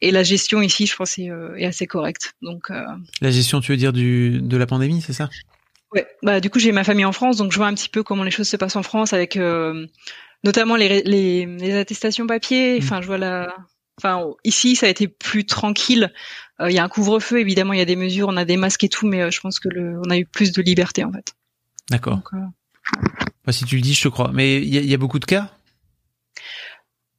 Et la gestion ici, je pense, est, euh, est assez correcte. Donc, euh... la gestion, tu veux dire du de la pandémie, c'est ça? Ouais. Bah, du coup, j'ai ma famille en France, donc je vois un petit peu comment les choses se passent en France avec euh, notamment les, les, les attestations papier. Mmh. Enfin, je vois la Enfin, ici, ça a été plus tranquille. Euh, il y a un couvre-feu, évidemment, il y a des mesures, on a des masques et tout, mais euh, je pense que le, on a eu plus de liberté en fait. D'accord. Euh... Bah, si tu le dis, je te crois. Mais il y, y, a beaucoup de cas?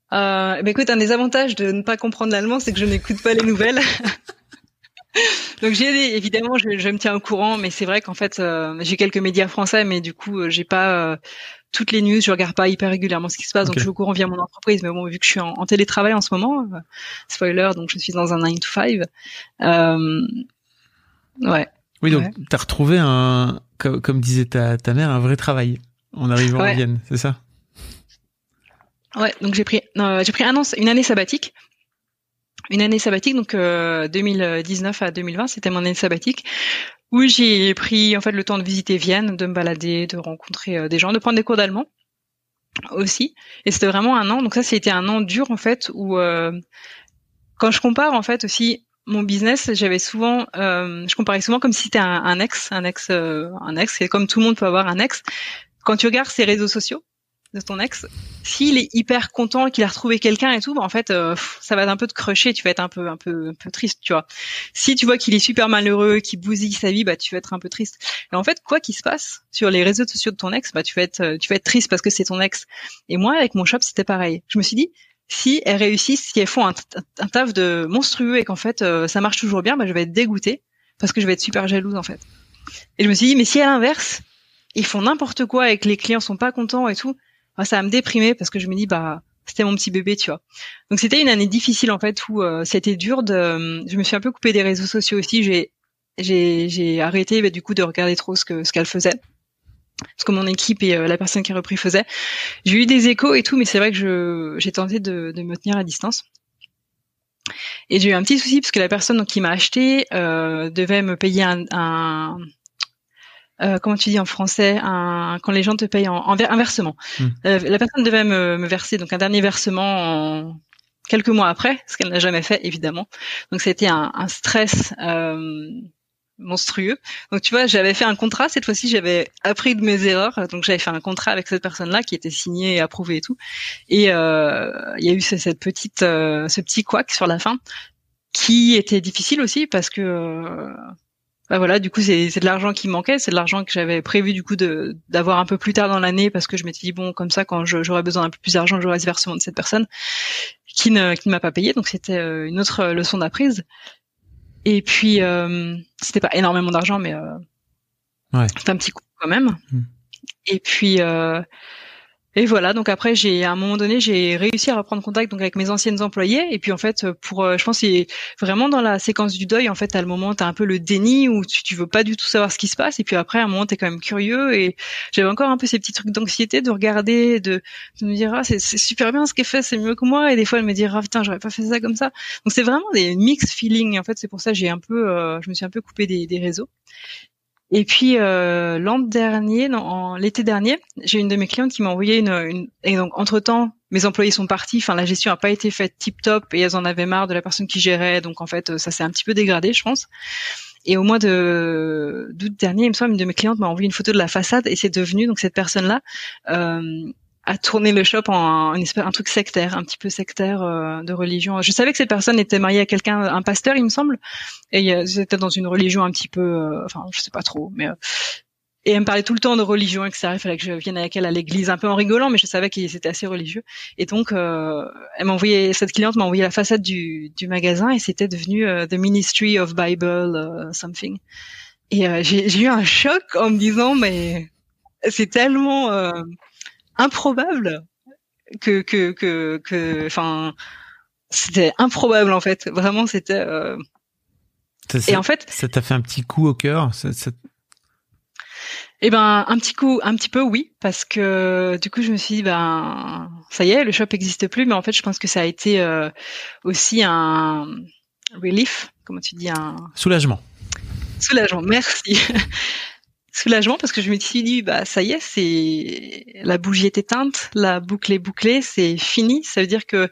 Bah, écoute, un des avantages de ne pas comprendre l'allemand, c'est que je n'écoute pas les nouvelles. Donc j'ai évidemment, je, je, me tiens au courant, mais c'est vrai qu'en fait, euh, j'ai quelques médias français, mais du coup, j'ai pas toutes les news, je regarde pas hyper régulièrement ce qui se passe, donc je suis au courant via mon entreprise. Mais bon, vu que je suis en, télétravail en ce moment, euh, spoiler, donc je suis dans un 9 to 5. Euh, ouais. Oui, donc tu as retrouvé un, comme, disait ta, ta mère, un vrai travail en arrivant en Vienne, c'est ça? Ouais, donc j'ai pris, j'ai pris un an, une année sabbatique. une année sabbatique, donc 2019 à 2020, c'était mon année sabbatique où j'ai pris en fait le temps de visiter Vienne, de me balader, de rencontrer des gens, de prendre des cours d'allemand aussi. Et c'était vraiment un an. Donc ça, c'était un an dur en fait où quand je compare en fait aussi mon business, j'avais souvent, euh, je comparais souvent comme si c'était un, un, ex, un ex, euh, un ex. Et comme tout le monde peut avoir un ex, quand tu regardes ses réseaux sociaux de ton ex, s'il est hyper content qu'il a retrouvé quelqu'un et tout, bah en fait, euh, ça va être un peu te crusher, tu vas être un peu, un peu, un peu triste, tu vois. Si tu vois qu'il est super malheureux, qu'il bousille sa vie, bah tu vas être un peu triste. Et en fait, quoi qu'il se passe sur les réseaux sociaux de ton ex, bah tu vas être, tu vas être triste parce que c'est ton ex. Et moi, avec mon shop, c'était pareil. Je me suis dit, si elles réussissent, si elles font un, taf de monstrueux et qu'en fait euh, ça marche toujours bien, bah, je vais être dégoûtée parce que je vais être super jalouse en fait. Et je me suis dit mais si à l'inverse, ils font n'importe quoi et que les clients sont pas contents et tout, ça va me déprimer parce que je me dis bah c'était mon petit bébé, tu vois. Donc c'était une année difficile en fait où euh, c'était dur de je me suis un peu coupée des réseaux sociaux aussi, j'ai j'ai j'ai arrêté bah, du coup de regarder trop ce que ce qu'elle faisait ce que mon équipe et euh, la personne qui a repris faisait. J'ai eu des échos et tout, mais c'est vrai que je j'ai tenté de, de, me tenir à distance. Et j'ai eu un petit souci parce que la personne qui m'a acheté euh, devait me payer un, un euh, comment tu dis en français un, quand les gens te payent en, en versement. Hmm. Euh, la personne devait me, me, verser donc un dernier versement en quelques mois après, ce qu'elle n'a jamais fait évidemment. Donc c'était un, un stress euh, monstrueux. Donc tu vois, j'avais fait un contrat cette fois-ci, j'avais appris de mes erreurs, donc j'avais fait un contrat avec cette personne-là qui était signé et approuvé et tout. Et euh, il y a eu cette petite, euh, ce petit couac sur la fin qui était difficile aussi parce que euh, bah voilà, du coup c'est de l'argent qui manquait, c'est de l'argent que j'avais prévu du coup de d'avoir un peu plus tard dans l'année parce que je m'étais dit bon comme ça quand j'aurais besoin d'un peu plus d'argent, j'aurais ce versement de cette personne qui ne qui ne m'a pas payé, donc c'était une autre leçon d'apprise. Et puis, euh, c'était pas énormément d'argent, mais euh, ouais. c'était un petit coup quand même. Hmm. Et puis, euh, et voilà, donc après j'ai à un moment donné j'ai réussi à reprendre contact donc avec mes anciennes employées. Et puis en fait pour euh, je pense c'est vraiment dans la séquence du deuil en fait à le moment t'as un peu le déni où tu, tu veux pas du tout savoir ce qui se passe. Et puis après à un moment t'es quand même curieux. Et j'avais encore un peu ces petits trucs d'anxiété de regarder de, de me dire ah c'est super bien ce qu'elle fait c'est mieux que moi. Et des fois elle me dire ah putain j'aurais pas fait ça comme ça. Donc c'est vraiment des mix feelings. En fait c'est pour ça j'ai un peu euh, je me suis un peu coupé des réseaux et puis euh, l'an dernier, non, l'été dernier, j'ai une de mes clientes qui m'a envoyé une, une, et donc entre temps, mes employés sont partis. Enfin, la gestion a pas été faite tip top et elles en avaient marre de la personne qui gérait. Donc en fait, ça s'est un petit peu dégradé, je pense. Et au mois de d'août dernier, il me semble, une de mes clientes m'a envoyé une photo de la façade et c'est devenu donc cette personne-là euh, à tourner le shop en, un, un truc sectaire, un petit peu sectaire euh, de religion. Je savais que cette personne était mariée à quelqu'un, un pasteur, il me semble, et c'était dans une religion un petit peu, euh, enfin, je sais pas trop, mais euh, et elle me parlait tout le temps de religion, etc. Il fallait que je vienne avec elle à l'église, un peu en rigolant, mais je savais qu'il était assez religieux. Et donc, elle m'a envoyé, cette cliente m'a envoyé la façade du, du magasin, et c'était devenu The Ministry of Bible something. Et j'ai eu un choc en me disant, mais c'est tellement improbable que que que que enfin c'était improbable en fait. Vraiment c'était euh... et en fait ça t'a fait un petit coup au cœur ça, ça... Eh ben un petit coup un petit peu oui parce que du coup je me suis dit ben ça y est le shop existe plus mais en fait je pense que ça a été euh, aussi un relief comment tu dis un soulagement. Soulagement merci soulagement parce que je me suis dit bah ça y est c'est la bougie est éteinte la boucle est bouclée c'est fini. Ça veut dire que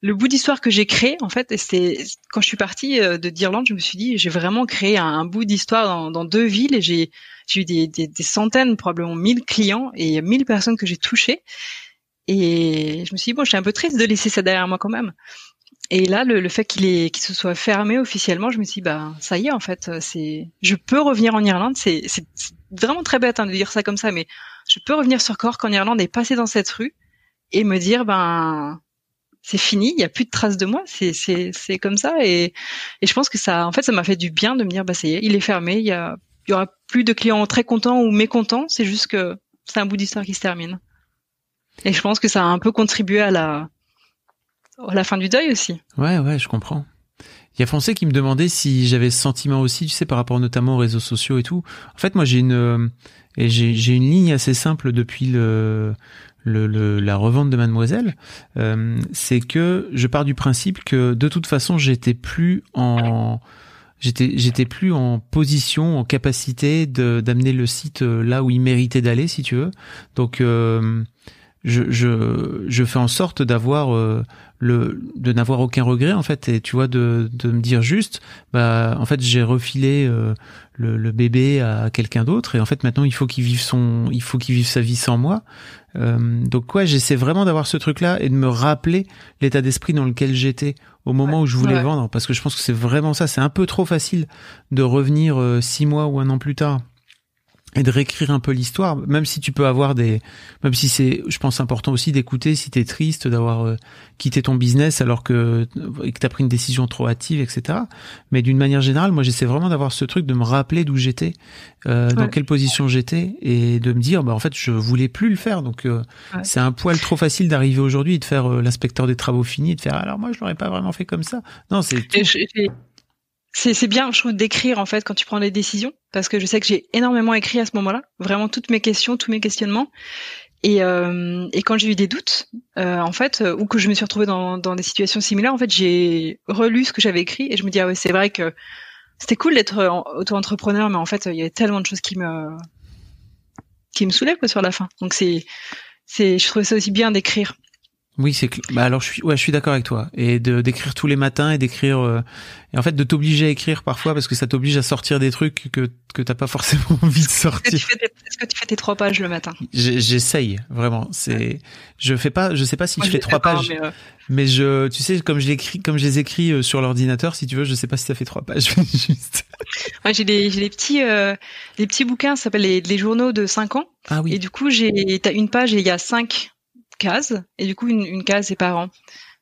le bout d'histoire que j'ai créé en fait c'est quand je suis partie euh, de d'Irlande je me suis dit j'ai vraiment créé un, bout d'histoire dans, deux villes et j'ai j'ai eu des, des, des, centaines probablement mille clients et mille personnes que j'ai touchées. Et je me suis dit bon je suis un peu triste de laisser ça derrière moi quand même et là, le, le fait qu'il se soit fermé officiellement, je me suis dit, bah, ça y est, en fait, c'est, je peux revenir en Irlande. C'est, vraiment très bête hein, de dire ça comme ça, mais je peux revenir sur Cork en Irlande et passer dans cette rue et me dire, ben, c'est fini, il n'y a plus de traces de moi, c'est comme ça. Et, et je pense que ça, en fait, ça m'a fait du bien de me dire, bah, ça y est, il est fermé, il y a, il y aura plus de clients très contents ou mécontents. C'est juste que c'est un bout d'histoire qui se termine. Et je pense que ça a un peu contribué à la, la fin du deuil aussi. Ouais, ouais, je comprends. Il y a Foncé qui me demandait si j'avais ce sentiment aussi, tu sais, par rapport notamment aux réseaux sociaux et tout. En fait, moi, j'ai une, euh, j'ai, j'ai une ligne assez simple depuis le, le, la revente de Mademoiselle, euh, c'est que je pars du principe que de toute façon j'étais plus en j'étais j'étais plus en position, en capacité d'amener le site euh, là où il méritait d'aller, si tu veux. Donc je, je, je fais en sorte d'avoir euh, le de n'avoir aucun regret en fait. Et tu vois de, de me dire juste bah en fait j'ai refilé euh, le, le, bébé à quelqu'un d'autre. Et en fait maintenant il faut qu'il vive son il faut qu'il vive sa vie sans moi. Euh, donc ouais j'essaie vraiment d'avoir ce truc là et de me rappeler l'état d'esprit dans lequel j'étais au moment où je voulais vendre. Parce que je pense que c'est vraiment ça. C'est un peu trop facile de revenir euh, six mois ou un an plus tard et de réécrire un peu l'histoire, même si tu peux avoir des, même si c'est, je pense important aussi d'écouter si t'es triste d'avoir euh, quitté ton business alors que et que t'as pris une décision trop hâtive, etc. Mais d'une manière générale, moi j'essaie vraiment d'avoir ce truc de me rappeler d'où j'étais, euh, dans quelle position j'étais et de me dire, bah en fait je voulais plus le faire, donc euh, c'est un poil trop facile d'arriver aujourd'hui et de faire euh, l'inspecteur des travaux finis et de faire, alors moi je l'aurais pas vraiment fait comme ça. Non, c'est c'est bien, je trouve, d'écrire en fait quand tu prends des décisions, parce que je sais que j'ai énormément écrit à ce moment-là, vraiment toutes mes questions, tous mes questionnements. Et, euh, et quand j'ai eu des doutes, euh, en fait, euh, ou que je me suis retrouvée dans, dans des situations similaires, en fait, j'ai relu ce que j'avais écrit et je me dis ah ouais, c'est vrai que c'était cool d'être auto-entrepreneur, mais en fait, il y avait tellement de choses qui me qui me saoulaient quoi sur la fin. Donc c'est c'est je trouvais ça aussi bien d'écrire. Oui, c'est bah alors je suis ouais, je suis d'accord avec toi et de d'écrire tous les matins et d'écrire euh, et en fait de t'obliger à écrire parfois parce que ça t'oblige à sortir des trucs que que t'as pas forcément envie de sortir. Est-ce que, tu fais tes trois pages le matin? J'essaye vraiment. C'est je fais pas je sais pas si je fais trois pages mais, euh, mais, je tu sais comme je l'écris comme je les écris euh, sur l'ordinateur si tu veux je sais pas si ça fait trois pages juste. Ouais, j'ai des j'ai des petits euh, des petits bouquins ça s'appelle les, les journaux de 5 ans. Ah oui. Et du coup j'ai t'as une page et il y a cinq cases et du coup une, une case c'est par an.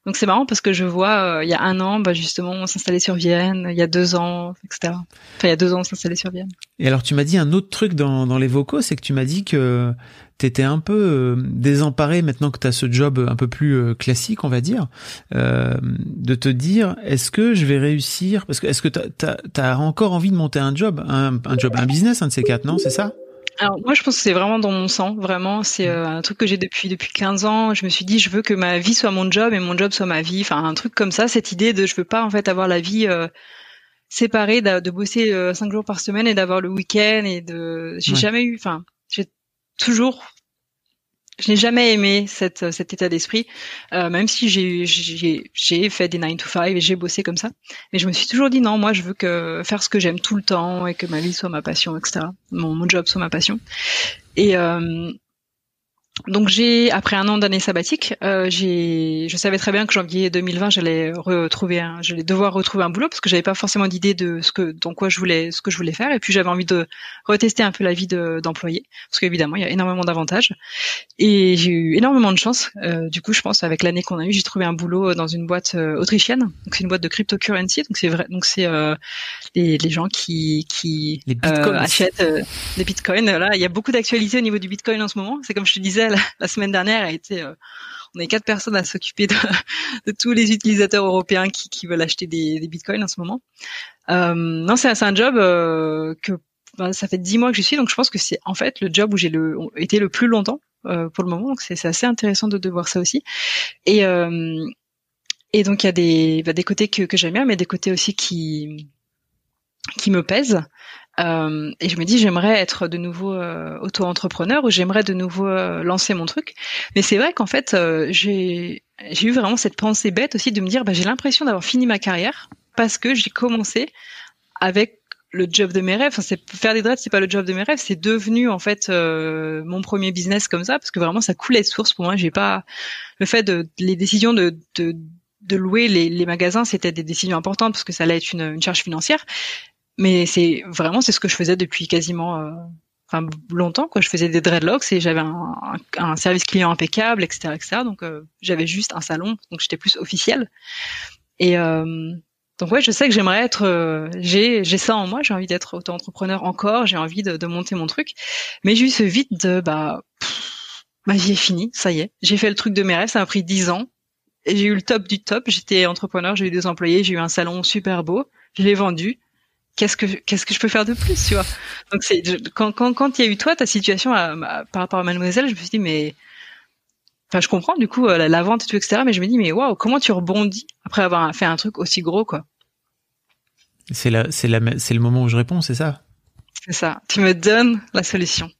Donc c'est marrant parce que je vois euh, il y a un an, bah justement, on s'installait sur Vienne, il y a deux ans, etc. Enfin, il y a deux ans, on s'installait sur Vienne. Et alors tu m'as dit un autre truc dans, dans les vocaux, c'est que tu m'as dit que t'étais un peu euh, désemparé maintenant que tu as ce job un peu plus euh, classique, on va dire, euh, de te dire est-ce que je vais réussir? Parce que est-ce que t'as as, encore envie de monter un job, un, un job, un business, un de ces quatre, non? C'est ça? Alors moi je pense que c'est vraiment dans mon sang, vraiment c'est euh, un truc que j'ai depuis depuis 15 ans. Je me suis dit je veux que ma vie soit mon job et mon job soit ma vie. Enfin un truc comme ça, cette idée de je veux pas en fait avoir la vie euh, séparée, de, de bosser euh, cinq jours par semaine et d'avoir le week-end et de. J'ai jamais eu, enfin j'ai toujours je n'ai jamais aimé cette, cet état d'esprit, euh, même si j'ai, fait des 9 to 5 et j'ai bossé comme ça. Mais je me suis toujours dit non, moi je veux que faire ce que j'aime tout le temps et que ma vie soit ma passion, etc. Mon, mon job soit ma passion. Et, euh, donc j'ai après un an d'année sabbatique, euh, j'ai, je savais très bien que janvier 2020 j'allais retrouver, un, j'allais devoir retrouver un boulot parce que j'avais pas forcément d'idée de ce que, dans quoi je voulais, ce que je voulais faire, et puis j'avais envie de retester un peu la vie de, d'employé parce qu'évidemment il y a énormément d'avantages. Et j'ai eu énormément de chance. Euh, du coup je pense avec l'année qu'on a eu, j'ai trouvé un boulot dans une boîte euh, autrichienne, donc c'est une boîte de cryptocurrency, donc c'est vrai, donc c'est euh, les, les, gens qui qui euh, achètent des bitcoins. Là il y a beaucoup d'actualités au niveau du bitcoin en ce moment. C'est comme je te disais la, semaine dernière a été euh, on est quatre personnes à s'occuper de, de, tous les utilisateurs européens qui, qui veulent acheter des, des, bitcoins en ce moment. Euh, non, c'est un job euh, que ben, ça fait dix mois que je suis, donc je pense que c'est en fait le job où j'ai le, été le plus longtemps euh, pour le moment. Donc c'est assez intéressant de, de voir ça aussi. Et euh, et donc il y a des, ben, des côtés que, que j'aime bien, mais des côtés aussi qui qui me pèsent. Euh, et je me dis, j'aimerais être de nouveau euh, auto-entrepreneur ou j'aimerais de nouveau euh, lancer mon truc. Mais c'est vrai qu'en fait, euh, j'ai eu vraiment cette pensée bête aussi de me dire, bah, j'ai l'impression d'avoir fini ma carrière parce que j'ai commencé avec le job de mes rêves. Enfin, c'est faire des dreads, c'est pas le job de mes rêves, c'est devenu en fait mon premier business comme ça parce que vraiment ça coulait de source pour moi. J'ai pas le fait de les décisions de, de de louer les, les magasins, c'était des décisions importantes parce que ça allait être une, une charge financière. Mais c'est vraiment c'est ce que je faisais depuis quasiment euh, enfin longtemps quoi. Je faisais des dreadlocks et j'avais un, un, service client impeccable, etc., etc. Donc euh, j'avais juste un salon, donc j'étais plus officielle. Et euh, donc ouais, je sais que j'aimerais être, euh, j'ai j'ai ça en moi, j'ai envie d'être auto-entrepreneur encore, j'ai envie de, de, monter mon truc, mais j'ai eu ce vide de bah ma vie est finie, ça y est, j'ai fait le truc de mes rêves, ça m'a pris dix ans, j'ai eu le top du top, j'étais entrepreneur, j'ai eu deux employés, j'ai eu un salon super beau, je l'ai vendu, qu'est-ce que qu'est-ce que je peux faire de plus, tu vois? Donc c'est quand quand quand il y a eu toi ta situation par rapport à Mademoiselle, je me suis dit mais enfin, je comprends du coup la, vente et tout, etc. Mais je me dis, mais waouh, comment tu rebondis après avoir fait un truc aussi gros, quoi? C'est la, c'est la, c'est le moment où je réponds, c'est ça? C'est ça. Tu me donnes la solution.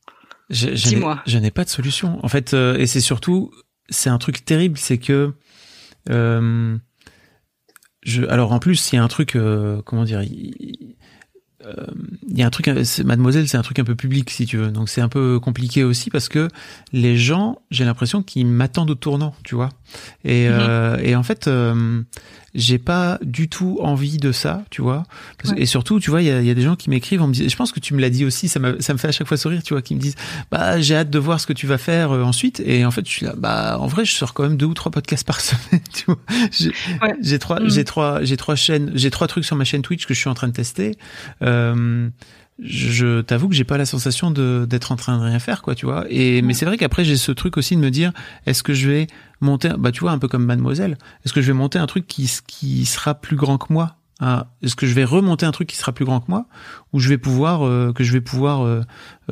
Dis-moi. Je n'ai pas de solution. En fait, et c'est surtout, c'est un truc terrible, c'est que euh, je, alors en plus, il y a un truc, euh, comment dire, il, euh, y a un truc, Mademoiselle, c'est un truc un peu public si tu veux, donc c'est un peu compliqué aussi parce que les gens, j'ai l'impression qu'ils m'attendent au tournant, tu vois, et, mm-hmm. et en fait, j'ai pas du tout envie de ça, tu vois. Et surtout, tu vois, il y a, y a, des gens qui m'écrivent en me disant, je pense que tu me l'as dit aussi, ça, ça me fait à chaque fois sourire, tu vois, qui me disent, bah j'ai hâte de voir ce que tu vas faire euh, ensuite. Et en fait, je suis là, bah en vrai, je sors quand même deux ou trois podcasts par semaine, tu vois. J'ai trois, mm. j'ai trois, j'ai trois chaînes, j'ai trois trucs sur ma chaîne Twitch que je suis en train de tester. Euh, je t'avoue que j'ai pas la sensation de d'être en train de rien faire quoi tu vois. Et mais c'est vrai qu'après j'ai ce truc aussi de me dire est-ce que je vais monter bah tu vois un peu comme mademoiselle. Est-ce que je vais monter un truc qui qui sera plus grand que moi? Ah, est-ce que je vais remonter un truc qui sera plus grand que moi? Ou je vais pouvoir euh, que je vais pouvoir euh,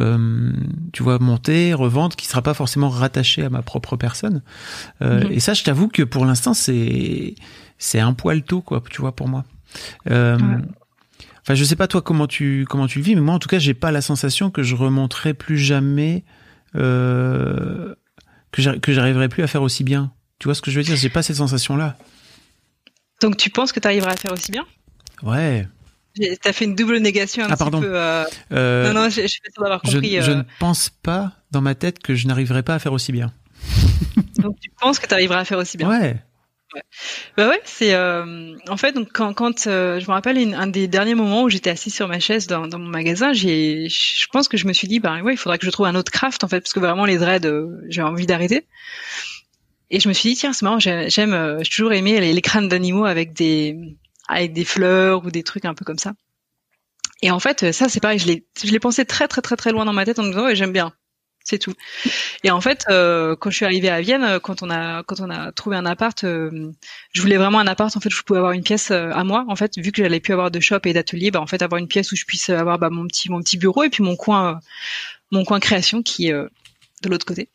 euh, tu vois monter revendre qui sera pas forcément rattaché à ma propre personne. Mhm. et ça je t'avoue que pour l'instant c'est c'est un poil tôt quoi tu vois pour moi Enfin, je sais pas toi comment tu comment tu le vis, mais moi en tout cas, j'ai pas la sensation que je remonterai plus jamais, euh, que j'arriverai plus à faire aussi bien. Tu vois ce que je veux dire? J'ai pas cette sensation-là. Donc tu penses que tu arriveras à faire aussi bien? Ouais. T'as fait une double négation un ah, pardon. peu. Euh... Euh, non, non, je, suis pas d'avoir compris. Je, je, euh. ne pense pas dans ma tête que je n'arriverai pas à faire aussi bien. Donc tu penses que tu arriveras à faire aussi bien? Ouais. Bah ouais, c'est euh, en fait donc quand, quand euh, je me rappelle un des derniers moments où j'étais assise sur ma chaise dans, dans mon magasin, j'ai je pense que je me suis dit bah ouais, il faudrait que je trouve un autre craft en fait parce que vraiment les dreads euh, j'ai envie d'arrêter. Et je me suis dit tiens, c'est marrant, j'aime j'ai toujours aimé les, les crânes d'animaux avec des avec des fleurs ou des trucs un peu comme ça. Et en fait, ça c'est pareil, je l'ai je l'ai pensé très très très très loin dans ma tête en me disant ouais, j'aime bien c'est tout. Et en fait, euh, quand je suis arrivée à Vienne, euh, quand on a quand on a trouvé un appart, euh, je voulais vraiment un appart en fait je pouvais avoir une pièce à moi. En fait, vu que j'allais plus avoir de shop et d'atelier, bah en fait avoir une pièce où je puisse avoir bah, mon petit mon petit bureau et puis mon coin mon coin création qui de l'autre côté.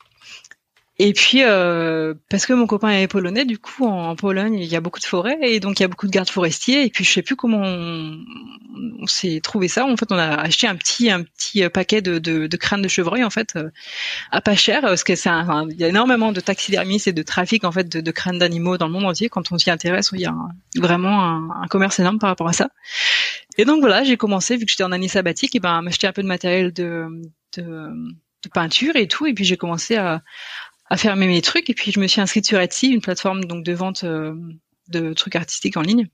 Et puis euh, parce que mon copain est polonais, du coup en, Pologne il y a beaucoup de forêts et donc il y a beaucoup de gardes forestiers. Et puis je sais plus comment on, s'est trouvé ça. En fait, on a acheté un petit un petit paquet de, de, de crânes de chevreuil en fait euh, à pas cher parce que c'est il y a énormément de taxidermistes et de trafic en fait de, de crânes d'animaux dans le monde entier. Quand on s'y intéresse, il y a vraiment un, commerce énorme par rapport à ça. Et donc voilà, j'ai commencé vu que j'étais en année sabbatique, et ben m'acheter un peu de matériel de, de de peinture et tout et puis j'ai commencé à, à faire mes trucs. Et puis je me suis inscrite sur Etsy, une plateforme donc de vente euh, de trucs artistiques en ligne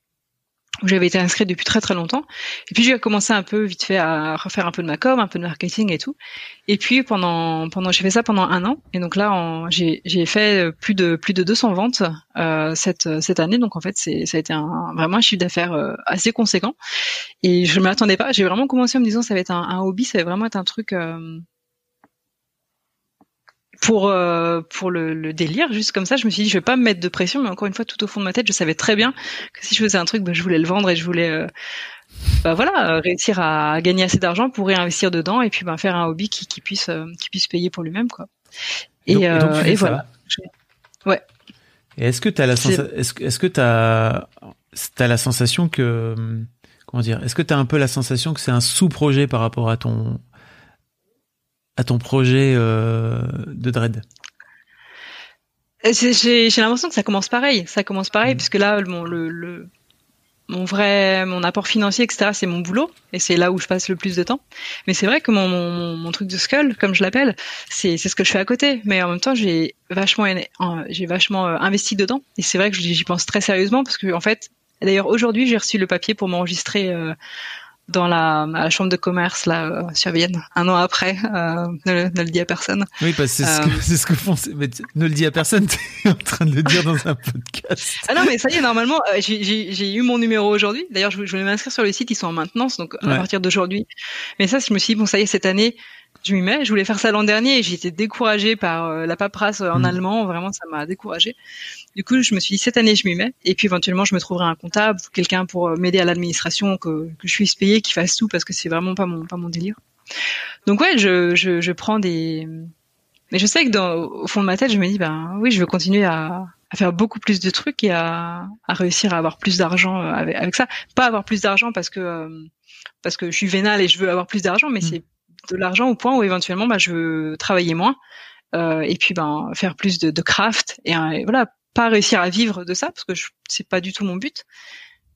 où j'avais été inscrite depuis très très longtemps. Et puis j'ai commencé un peu vite fait à refaire un peu de ma com, un peu de marketing et tout. Et puis pendant pendant j'ai fait ça pendant un an. Et donc là j'ai j'ai fait plus de plus de 200 ventes euh, cette cette année. Donc en fait c'est ça a été un, vraiment un chiffre d'affaires euh, assez conséquent. Et je m'attendais pas. J'ai vraiment commencé en me disant ça va être un, un hobby, ça va vraiment être un truc euh, pour euh, pour le, le, délire juste comme ça je me suis dit je vais pas me mettre de pression mais encore une fois tout au fond de ma tête je savais très bien que si je faisais un truc bah, je voulais le vendre et je voulais euh, bah voilà réussir à gagner assez d'argent pour réinvestir dedans et puis bah, faire un hobby qui, qui puisse euh, qui puisse payer pour lui-même quoi. Et, et, voilà. Ouais. Et est-ce que tu as la est-ce est-ce que tu as as la sensation que comment dire est-ce que tu as un peu la sensation que c'est un sous-projet par rapport à ton à ton projet euh, de dread? J'ai l'impression que ça commence pareil. Ça commence pareil, mmh. puisque là, mon, le, le, mon vrai, mon apport financier, etc., c'est mon boulot, et c'est là où je passe le plus de temps. Mais c'est vrai que mon, mon, mon, truc de skull, comme je l'appelle, c'est ce que je fais à côté. Mais en même temps, j'ai vachement, j'ai vachement euh, investi dedans, et c'est vrai que j'y pense très sérieusement, parce que en fait, d'ailleurs aujourd'hui, j'ai reçu le papier pour m'enregistrer. Euh, dans la, la, chambre de commerce là euh, sur Vienne un an après euh, ne, ne, le dis à personne oui parce que c'est ce que, euh, ce que font mais ne le dis à personne t'es en train de le dire dans un podcast ah non mais ça y est normalement euh, j'ai eu mon numéro aujourd'hui d'ailleurs je, je voulais m'inscrire sur le site ils sont en maintenance donc à partir d'aujourd'hui mais ça je me suis dit bon ça y est cette année je m'y mets. Je voulais faire ça l'an dernier et j'ai été découragée par euh, la paperasse en mm. allemand. Vraiment, ça m'a découragée. Du coup, je me suis dit cette année, je m'y mets. Et puis éventuellement, je me trouverai un comptable, quelqu'un pour euh, m'aider à l'administration, que, que je puisse payer, qui fasse tout parce que c'est vraiment pas mon pas mon délire. Donc ouais, je, je, je prends des Mais je sais que dans, au fond de ma tête, je me dis, ben oui, je veux continuer à, à faire beaucoup plus de trucs et à, à réussir à avoir plus d'argent euh, avec, avec, ça. Pas avoir plus d'argent parce que euh, parce que je suis vénale et je veux avoir plus d'argent, mais mm. c'est de l'argent au point où éventuellement, bah, je veux travailler moins euh, et puis ben faire plus de, de craft et, et, voilà, pas réussir à vivre de ça parce que c'est pas du tout mon but.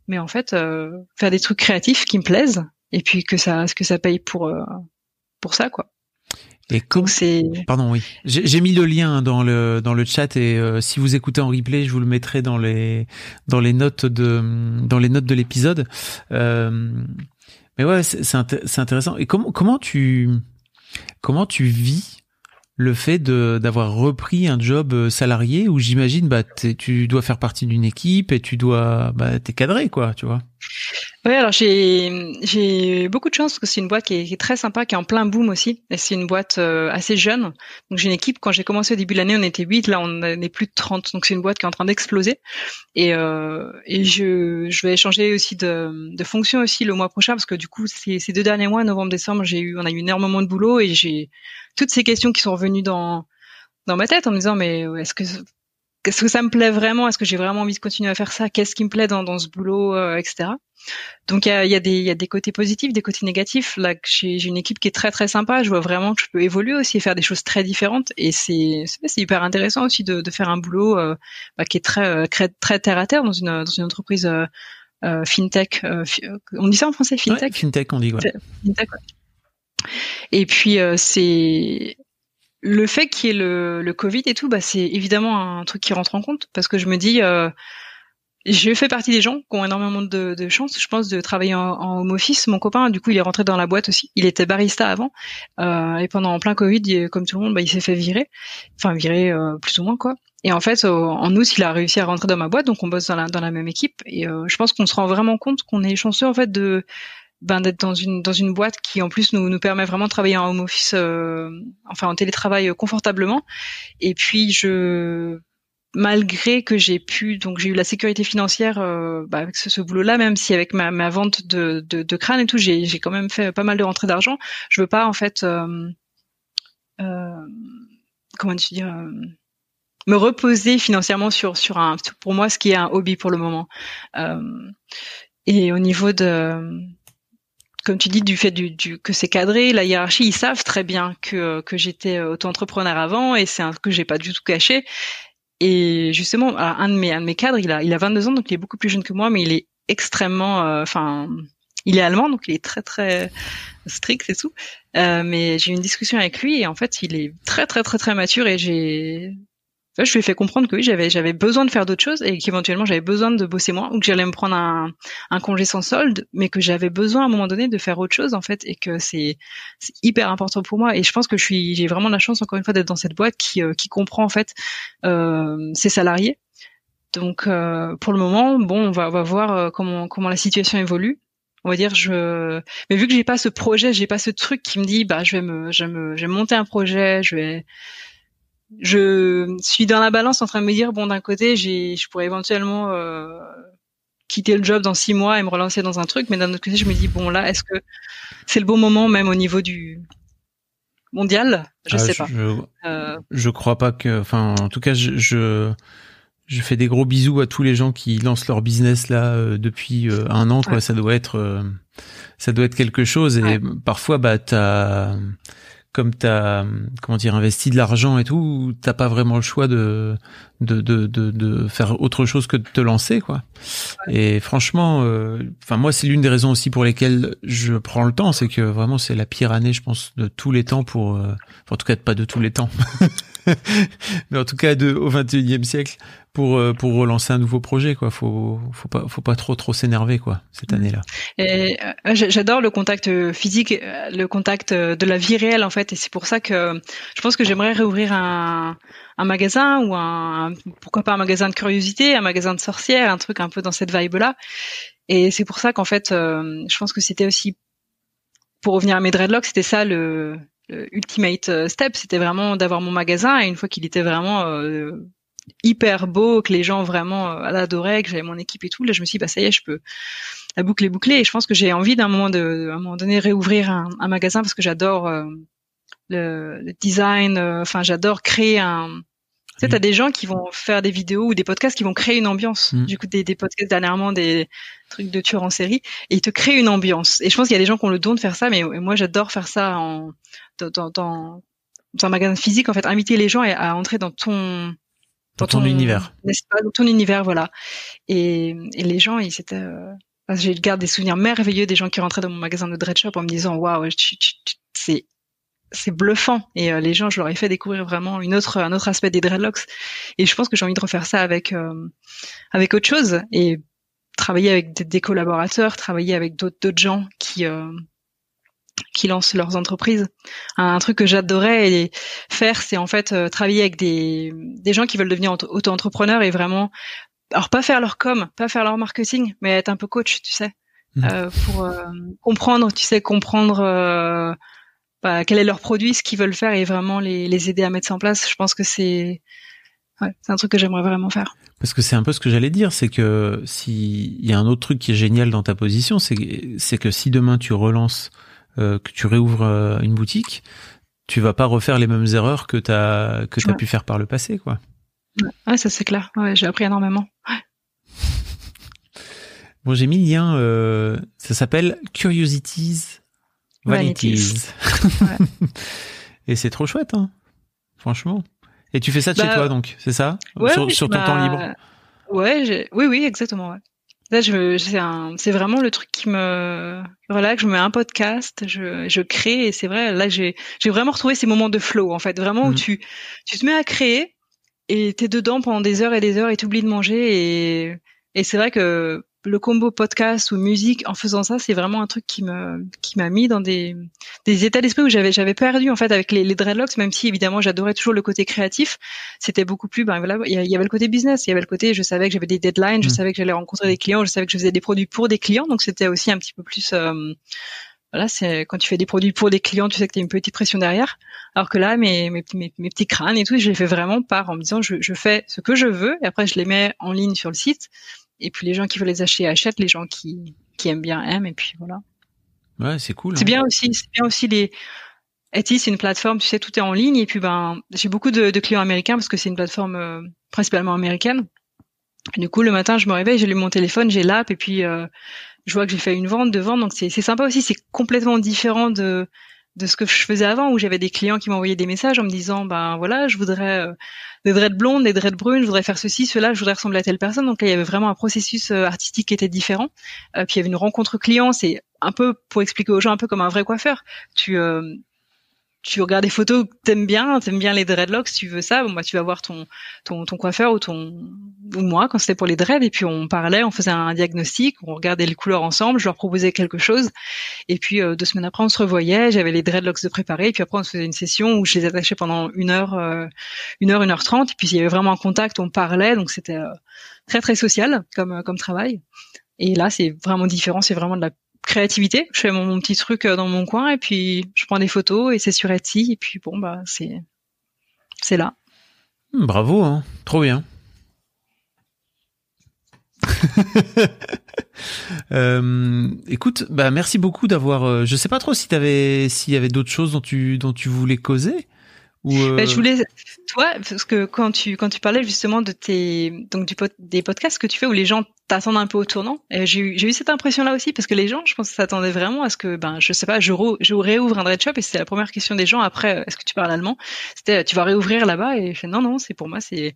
Mais en fait, euh, faire des trucs créatifs qui me plaisent et puis que ça, ce que ça paye pour euh, pour ça quoi. Et comme c'est pardon oui, j'ai mis le lien dans le dans le chat et euh, si vous écoutez en replay, je vous le mettrai dans les dans les notes de dans les notes de l'épisode. Mais ouais, c'est intéressant. Et comment comment tu comment tu vis le fait de d'avoir repris un job euh, salarié où j'imagine bah tu dois faire partie d'une équipe et tu dois bah t'es cadré quoi tu vois? Oui alors j'ai j'ai beaucoup de chance parce que c'est une boîte qui est, très sympa qui est en plein boom aussi. Et c'est une boîte euh, assez jeune. Donc j'ai une équipe quand j'ai commencé au début de l'année on était 8 là on est plus de 30 donc c'est une boîte qui est en train d'exploser. Et euh, et je je vais changer aussi de de fonction aussi le mois prochain parce que du coup ces, ces deux derniers mois novembre décembre j'ai eu on a eu énormément de boulot et j'ai toutes ces questions qui sont revenues dans dans ma tête en me disant mais est-ce que est-ce que ça me plaît vraiment? Est-ce que j'ai vraiment envie de continuer à faire ça? Qu'est-ce qui me plaît dans, dans ce boulot, euh, etc. Donc il y a, y, a des, y a des côtés positifs, des côtés négatifs. Là, j'ai une équipe qui est très très sympa. Je vois vraiment que je peux évoluer aussi et faire des choses très différentes. Et c'est hyper intéressant aussi de, de faire un boulot euh, bah, qui est très, euh, très terre à terre dans une dans une entreprise euh, fintech. on dit ça en français, fintech? fintech, on dit quoi Fintech, ouais. Et puis euh, c'est le fait qu'il y ait le, le, Covid et tout, bah c'est évidemment un truc qui rentre en compte parce que je me dis, euh, je fais partie des gens qui ont énormément de, de chance, je pense, de travailler en, en, home office. Mon copain, du coup, il est rentré dans la boîte aussi. Il était barista avant euh, et pendant en plein Covid, comme tout le monde, bah, il s'est fait virer, enfin virer euh, plus ou moins quoi. Et en fait, en août, il a réussi à rentrer dans ma boîte, donc on bosse dans la, dans la même équipe. Et euh, je pense qu'on se rend vraiment compte qu'on est chanceux en fait de ben, d'être dans une dans une boîte qui en plus nous nous permet vraiment de travailler en home office, euh, enfin en télétravail confortablement. Et puis je malgré que j'ai pu donc j'ai eu la sécurité financière euh, bah, avec ce, ce boulot-là, même si avec ma, ma vente de, de, de crâne et tout, j'ai j'ai quand même fait pas mal de rentrées d'argent. Je veux pas en fait euh, euh, comment dire euh, me reposer financièrement sur sur un pour moi ce qui est un hobby pour le moment. Euh, et au niveau de comme tu dis, du fait du, du que c'est cadré, la hiérarchie, ils savent très bien que, que j'étais auto-entrepreneur avant et c'est un que j'ai pas du tout caché. Et justement, un de mes un de mes cadres, il a il a 22 ans, donc il est beaucoup plus jeune que moi, mais il est extrêmement, euh, enfin, il est allemand, donc il est très très strict et tout. Euh, mais j'ai eu une discussion avec lui et en fait, il est très très très très mature et j'ai je lui ai fait comprendre que oui, j'avais j'avais besoin de faire d'autres choses et qu'éventuellement j'avais besoin de bosser moins ou que j'allais me prendre un, un congé sans solde, mais que j'avais besoin à un moment donné de faire autre chose en fait et que c'est hyper important pour moi et je pense que je suis j'ai vraiment la chance encore une fois d'être dans cette boîte qui euh, qui comprend en fait euh, ses salariés. Donc euh, pour le moment, bon, on va on va voir euh, comment comment la situation évolue on va dire je mais vu que j'ai pas ce projet j'ai pas ce truc qui me dit bah je vais me je vais me je vais monter un projet je vais je suis dans la balance en train de me dire bon d'un côté j'ai je pourrais éventuellement euh, quitter le job dans six mois et me relancer dans un truc mais d'un autre côté je me dis bon là est-ce que c'est le bon moment même au niveau du mondial? Je ah, sais pas. je, euh... je crois pas que enfin en tout cas je, je, je fais des gros bisous à tous les gens qui lancent leur business là euh, depuis euh, un an quoi. Ça doit être euh, ça doit être quelque chose et ouais. parfois bah t'as comme tu as comment dire investi de l'argent et tout, t'as pas vraiment le choix de de, de de, de faire autre chose que de te lancer quoi. Et franchement, euh, enfin moi c'est l'une des raisons aussi pour lesquelles je prends le temps, c'est que vraiment c'est la pire année je pense de tous les temps pour, euh, en tout cas pas de tous les temps, mais en tout cas de au 21e siècle pour euh, pour relancer un nouveau projet quoi. Faut faut pas faut pas trop trop s'énerver quoi cette année là et euh, j'adore le contact physique le contact de la vie réelle en fait et c'est pour ça que je pense que j'aimerais réouvrir un un magasin ou un pourquoi pas un magasin de curiosité un magasin de sorcières un truc un peu dans cette vibe là et c'est pour ça qu'en fait euh, je pense que c'était aussi pour revenir à mes dreadlocks c'était ça le, le ultimate step. C'était vraiment d'avoir mon magasin et une fois qu'il était vraiment euh, hyper beau, que les gens vraiment euh, l'adoraient, que j'avais mon équipe et tout. Là, je me suis dit, bah ça y est, je peux la boucle est bouclée. Et je pense que j'ai envie d'un moment de, à un moment donné, réouvrir un, un magasin parce que j'adore, euh, le, design. Enfin, j'adore créer un. Tu sais, t'as des gens qui vont faire des vidéos ou des podcasts qui vont créer une ambiance. Mm. Du coup, des, des podcasts dernièrement, des trucs de tueurs en série, et ils te créent une ambiance. Et je pense qu'il y a des gens qui ont le don de faire ça, mais moi, j'adore faire ça en dans, dans, dans un magasin physique. En fait, inviter les gens à entrer dans ton dans ton, univers. Dans ton univers, voilà. Et, et les gens, ils étaient. Euh, j'ai gardé des souvenirs merveilleux des gens qui rentraient dans mon magasin de dread shop en me disant waouh, c'est c'est bluffant. Et euh, les gens, je leur ai fait découvrir vraiment une autre, un autre aspect des dreadlocks. Et je pense que j'ai envie de refaire ça avec, euh, avec autre chose et travailler avec des, collaborateurs, travailler avec d'autres, d'autres gens qui, euh, qui lancent leurs entreprises. Un, truc que j'adorais faire, c'est en fait travailler avec des, des gens qui veulent devenir auto-entrepreneurs et vraiment, alors pas faire leur com, pas faire leur marketing, mais être un peu coach, tu sais, mmh. pour comprendre, tu sais, comprendre bah, quel est leur produit, ce qu'ils veulent faire et vraiment les, les, aider à mettre ça en place. Je pense que c'est ouais, c'est un truc que j'aimerais vraiment faire. Parce que c'est un peu ce que j'allais dire, c'est que s'il y a un autre truc qui est génial dans ta position, c'est c'est que si demain tu relances, euh, que tu réouvres euh, une boutique, tu vas pas refaire les mêmes erreurs que t'as que t'as pu faire par le passé, quoi. Ouais, ça c'est clair. Ouais, j'ai appris énormément. Bon, j'ai mis le lien. Euh, ça s'appelle Curiosities Vanities. et c'est trop chouette, hein, franchement. Et tu fais ça de chez bah, toi, donc, c'est ça? Sur, ton temps libre? Ouais, oui, oui, exactement. Ouais. Là, je, c'est vraiment le truc qui me relaxe. Je mets un podcast, je, je crée, et c'est vrai. Là, j'ai, j'ai vraiment retrouvé ces moments de flow, en fait, vraiment où mm. tu, tu te mets à créer et t'es dedans pendant des heures et des heures et t'oublies de manger et, et c'est vrai que le combo podcast ou musique en faisant ça c'est vraiment un truc qui me qui m'a mis dans des des états d'esprit où j'avais j'avais perdu en fait avec les, les dreadlocks même si évidemment j'adorais toujours le côté créatif c'était beaucoup plus ben voilà il y, avait le côté business il y avait le côté je savais que j'avais des deadlines je mm. savais que j'allais rencontrer des clients je savais que je faisais des produits pour des clients donc c'était aussi un petit peu plus euh, voilà, c'est quand tu fais des produits pour des clients, tu sais que tu as une petite pression derrière. Alors que là, mes, mes, mes, mes petits crânes et tout, je les fais vraiment par en me disant, je, je, fais ce que je veux et après je les mets en ligne sur le site. Et puis les gens qui veulent les acheter achètent, les gens qui, qui aiment bien aiment, et puis voilà. Ouais, c'est cool. C'est hein. bien aussi, c'est bien aussi les. Etsy, c'est une plateforme, tu sais, tout est en ligne, et puis ben, j'ai beaucoup de, de, clients américains parce que c'est une plateforme euh, principalement américaine. du coup, le matin, je me réveille, j'ai mon téléphone, j'ai l'app, et puis euh, je vois que j'ai fait une vente, deux ventes, donc c'est sympa aussi. C'est complètement différent de de ce que je faisais avant, où j'avais des clients qui m'envoyaient des messages en me disant, ben voilà, je voudrais euh, des dreads blondes, des dreads brunes, je voudrais faire ceci, cela, je voudrais ressembler à telle personne. Donc là, il y avait vraiment un processus euh, artistique qui était différent. Euh, puis il y avait une rencontre client, c'est un peu pour expliquer aux gens un peu comme un vrai coiffeur. Tu tu regardes des photos que t'aimes bien, t'aimes bien les dreadlocks, tu veux ça, bon, bah, tu vas voir ton, ton, ton coiffeur ou ton, ou moi, quand c'était pour les dreads, et puis on parlait, on faisait un diagnostic, on regardait les couleurs ensemble, je leur proposais quelque chose, et puis euh, deux semaines après, on se revoyait, j'avais les dreadlocks de préparer, et puis après, on se faisait une session où je les attachais pendant une heure, euh, une heure, une heure trente, et puis il y avait vraiment un contact, on parlait, donc c'était euh, très, très social comme, comme travail. Et là, c'est vraiment différent, c'est vraiment de la créativité. Je fais mon, petit truc euh, dans mon coin et puis je prends des photos et c'est sur Etsy et puis bon bah c'est là. Hmm, bravo, hein. trop bien. euh, écoute, bah merci beaucoup d'avoir. Euh, je sais pas trop si t'avais s'il y avait d'autres choses dont tu dont tu voulais causer. Ou euh, bah, je voulais, toi, parce que quand tu quand tu parlais justement de tes donc du des podcasts que tu fais où les gens t'attendent un peu au tournant, j'ai eu j'ai eu cette impression là aussi parce que les gens, je pense, s'attendaient vraiment à ce que ben je sais pas, je, je réouvre un dread shop et c'était la première question des gens après, est-ce que tu parles allemand? C'était tu vas réouvrir là-bas et je fais non non, c'est pour moi c'est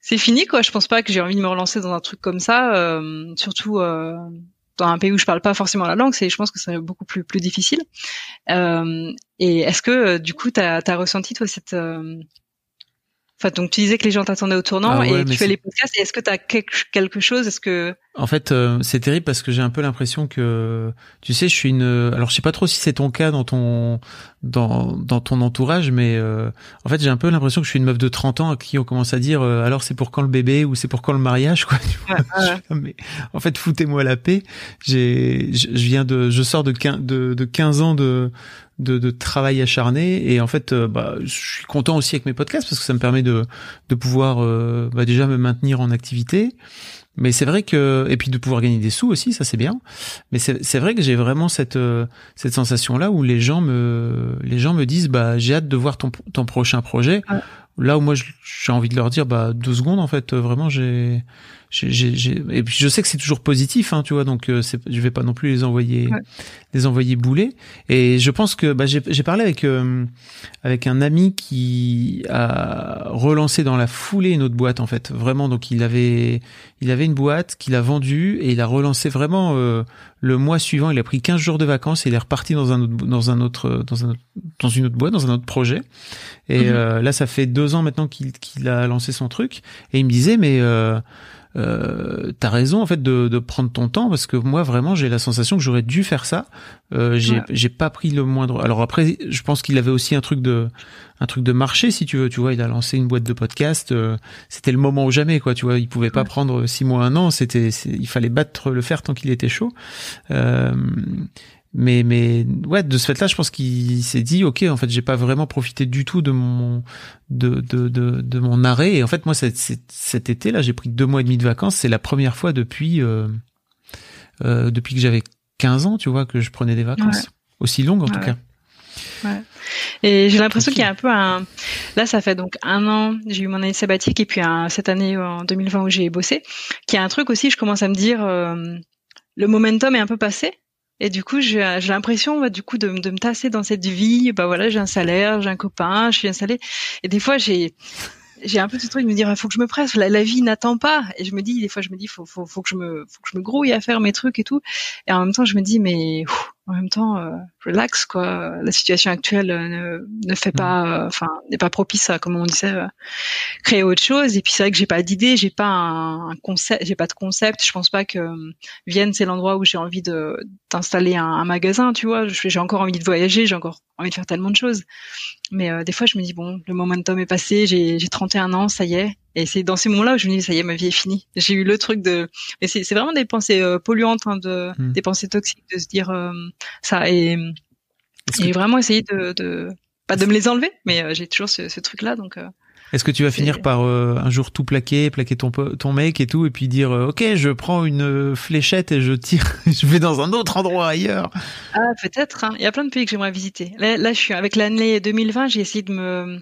c'est fini quoi. Je pense pas que j'ai envie de me relancer dans un truc comme ça, euh, surtout. Euh, dans un pays où je parle pas forcément la langue, c'est, je pense que c'est beaucoup plus plus difficile. Euh, et est-ce que euh, du coup, tu as, ressenti toi cette euh, Enfin, donc tu disais que les gens t'attendaient au tournant ah et tu fais les podcasts. Est-ce que tu as quelque chose? Est-ce que En fait, euh, c'est terrible parce que j'ai un peu l'impression que tu sais, je suis une. Alors, je sais pas trop si c'est ton cas dans ton dans dans ton entourage, mais euh, en fait, j'ai un peu l'impression que je suis une meuf de 30 ans à qui on commence à dire euh, alors c'est pour quand le bébé ou c'est pour quand le mariage quoi. mais en fait, foutez-moi la paix. J'ai je viens de je sors de 15, de, de 15 ans de de, de travail acharné. Et en fait, bah, je suis content aussi avec mes podcasts parce que ça me permet de, de pouvoir bah, déjà me maintenir en activité. Mais c'est vrai que et puis de pouvoir gagner des sous aussi, ça c'est bien. Mais c'est vrai que j'ai vraiment cette cette sensation là où les gens me les gens me disent bah j'ai hâte de voir ton ton prochain projet. Là où moi j'ai envie de leur dire bah deux secondes en fait vraiment j'ai j'ai, et puis je sais que c'est toujours positif, hein, tu vois, donc euh, je vais pas non plus les envoyer, les envoyer bouler. Et je pense que bah, j'ai, parlé avec euh, avec un ami qui a relancé dans la foulée une autre boîte en fait, vraiment. Donc il avait il avait une boîte qu'il a vendue et il a relancé vraiment euh, le mois suivant. Il a pris 15 jours de vacances et il est reparti dans un autre dans un autre dans un dans une autre boîte, dans un autre projet. Et mhm. là, ça fait deux ans maintenant qu'il qu'il a lancé son truc. Et il me disait mais euh, t'as raison en fait de, de, prendre ton temps parce que moi vraiment j'ai la sensation que j'aurais dû faire ça. Euh, j'ai j'ai pas pris le moindre. Alors après, je pense qu'il avait aussi un truc de un truc de marché si tu veux. Tu vois, il a lancé une boîte de podcast. Euh, c'était le moment ou jamais quoi. Tu vois, il pouvait pas prendre six mois un an. C'était il fallait battre le fer tant qu'il était chaud. Euh, mais mais ouais de ce fait là je pense qu'il s'est dit ok en fait j'ai pas vraiment profité du tout de mon de de de, de mon arrêt et en fait moi cet, cet été là j'ai pris deux mois et demi de vacances c'est la première fois depuis euh, euh, depuis que j'avais 15 ans tu vois que je prenais des vacances aussi longues en tout cas ouais. Et j'ai l'impression qu'il y a un peu un. Là, ça fait donc un an, j'ai eu mon année sabbatique et puis un, cette année en 2020 où j'ai bossé, qu'il y a un truc aussi, je commence à me dire, euh, le momentum est un peu passé. Et du coup, j'ai l'impression, du coup, de, de, me tasser dans cette vie. Bah voilà, j'ai un salaire, j'ai un copain, je suis installée. Et des fois, j'ai j'ai un peu ce truc de me dire, il faut que je me presse. La, la vie n'attend pas. Et je me dis, des fois, je me dis, faut, faut, faut que je me, faut que je me grouille à faire mes trucs et tout. Et en même temps, je me dis, mais en même temps, euh, relax quoi. La situation actuelle euh, ne, ne fait pas, euh, enfin, n'est pas propice à, comme on disait, créer autre chose. Et puis c'est vrai que j'ai pas d'idée, j'ai pas un, concept, j'ai pas de concept. Je pense pas que Vienne c'est l'endroit où j'ai envie de d'installer un, un, magasin, tu vois. J'ai encore envie de voyager, j'ai encore envie de faire tellement de choses. Mais des fois, je me dis bon, le momentum est passé, j'ai 31 ans, ça y est. Et c'est dans ces moments-là où je me dis ça y est, ma vie est finie. J'ai eu le truc de, mais c'est vraiment des pensées polluantes, hein, de, hmm. des pensées toxiques, de se dire ça et, et vraiment essayer de, de pas de me les enlever, mais euh, j'ai toujours ce, ce truc-là, donc. Euh, Est-ce que tu vas finir par euh, un jour tout plaquer, plaquer ton ton mec et tout, et puis dire ok, je prends une fléchette et je tire, je vais dans un autre endroit ailleurs. Ah peut-être. Hein. Il y a plein de pays que j'aimerais visiter. Là, là, je suis avec l'année 2020, j'ai essayé de me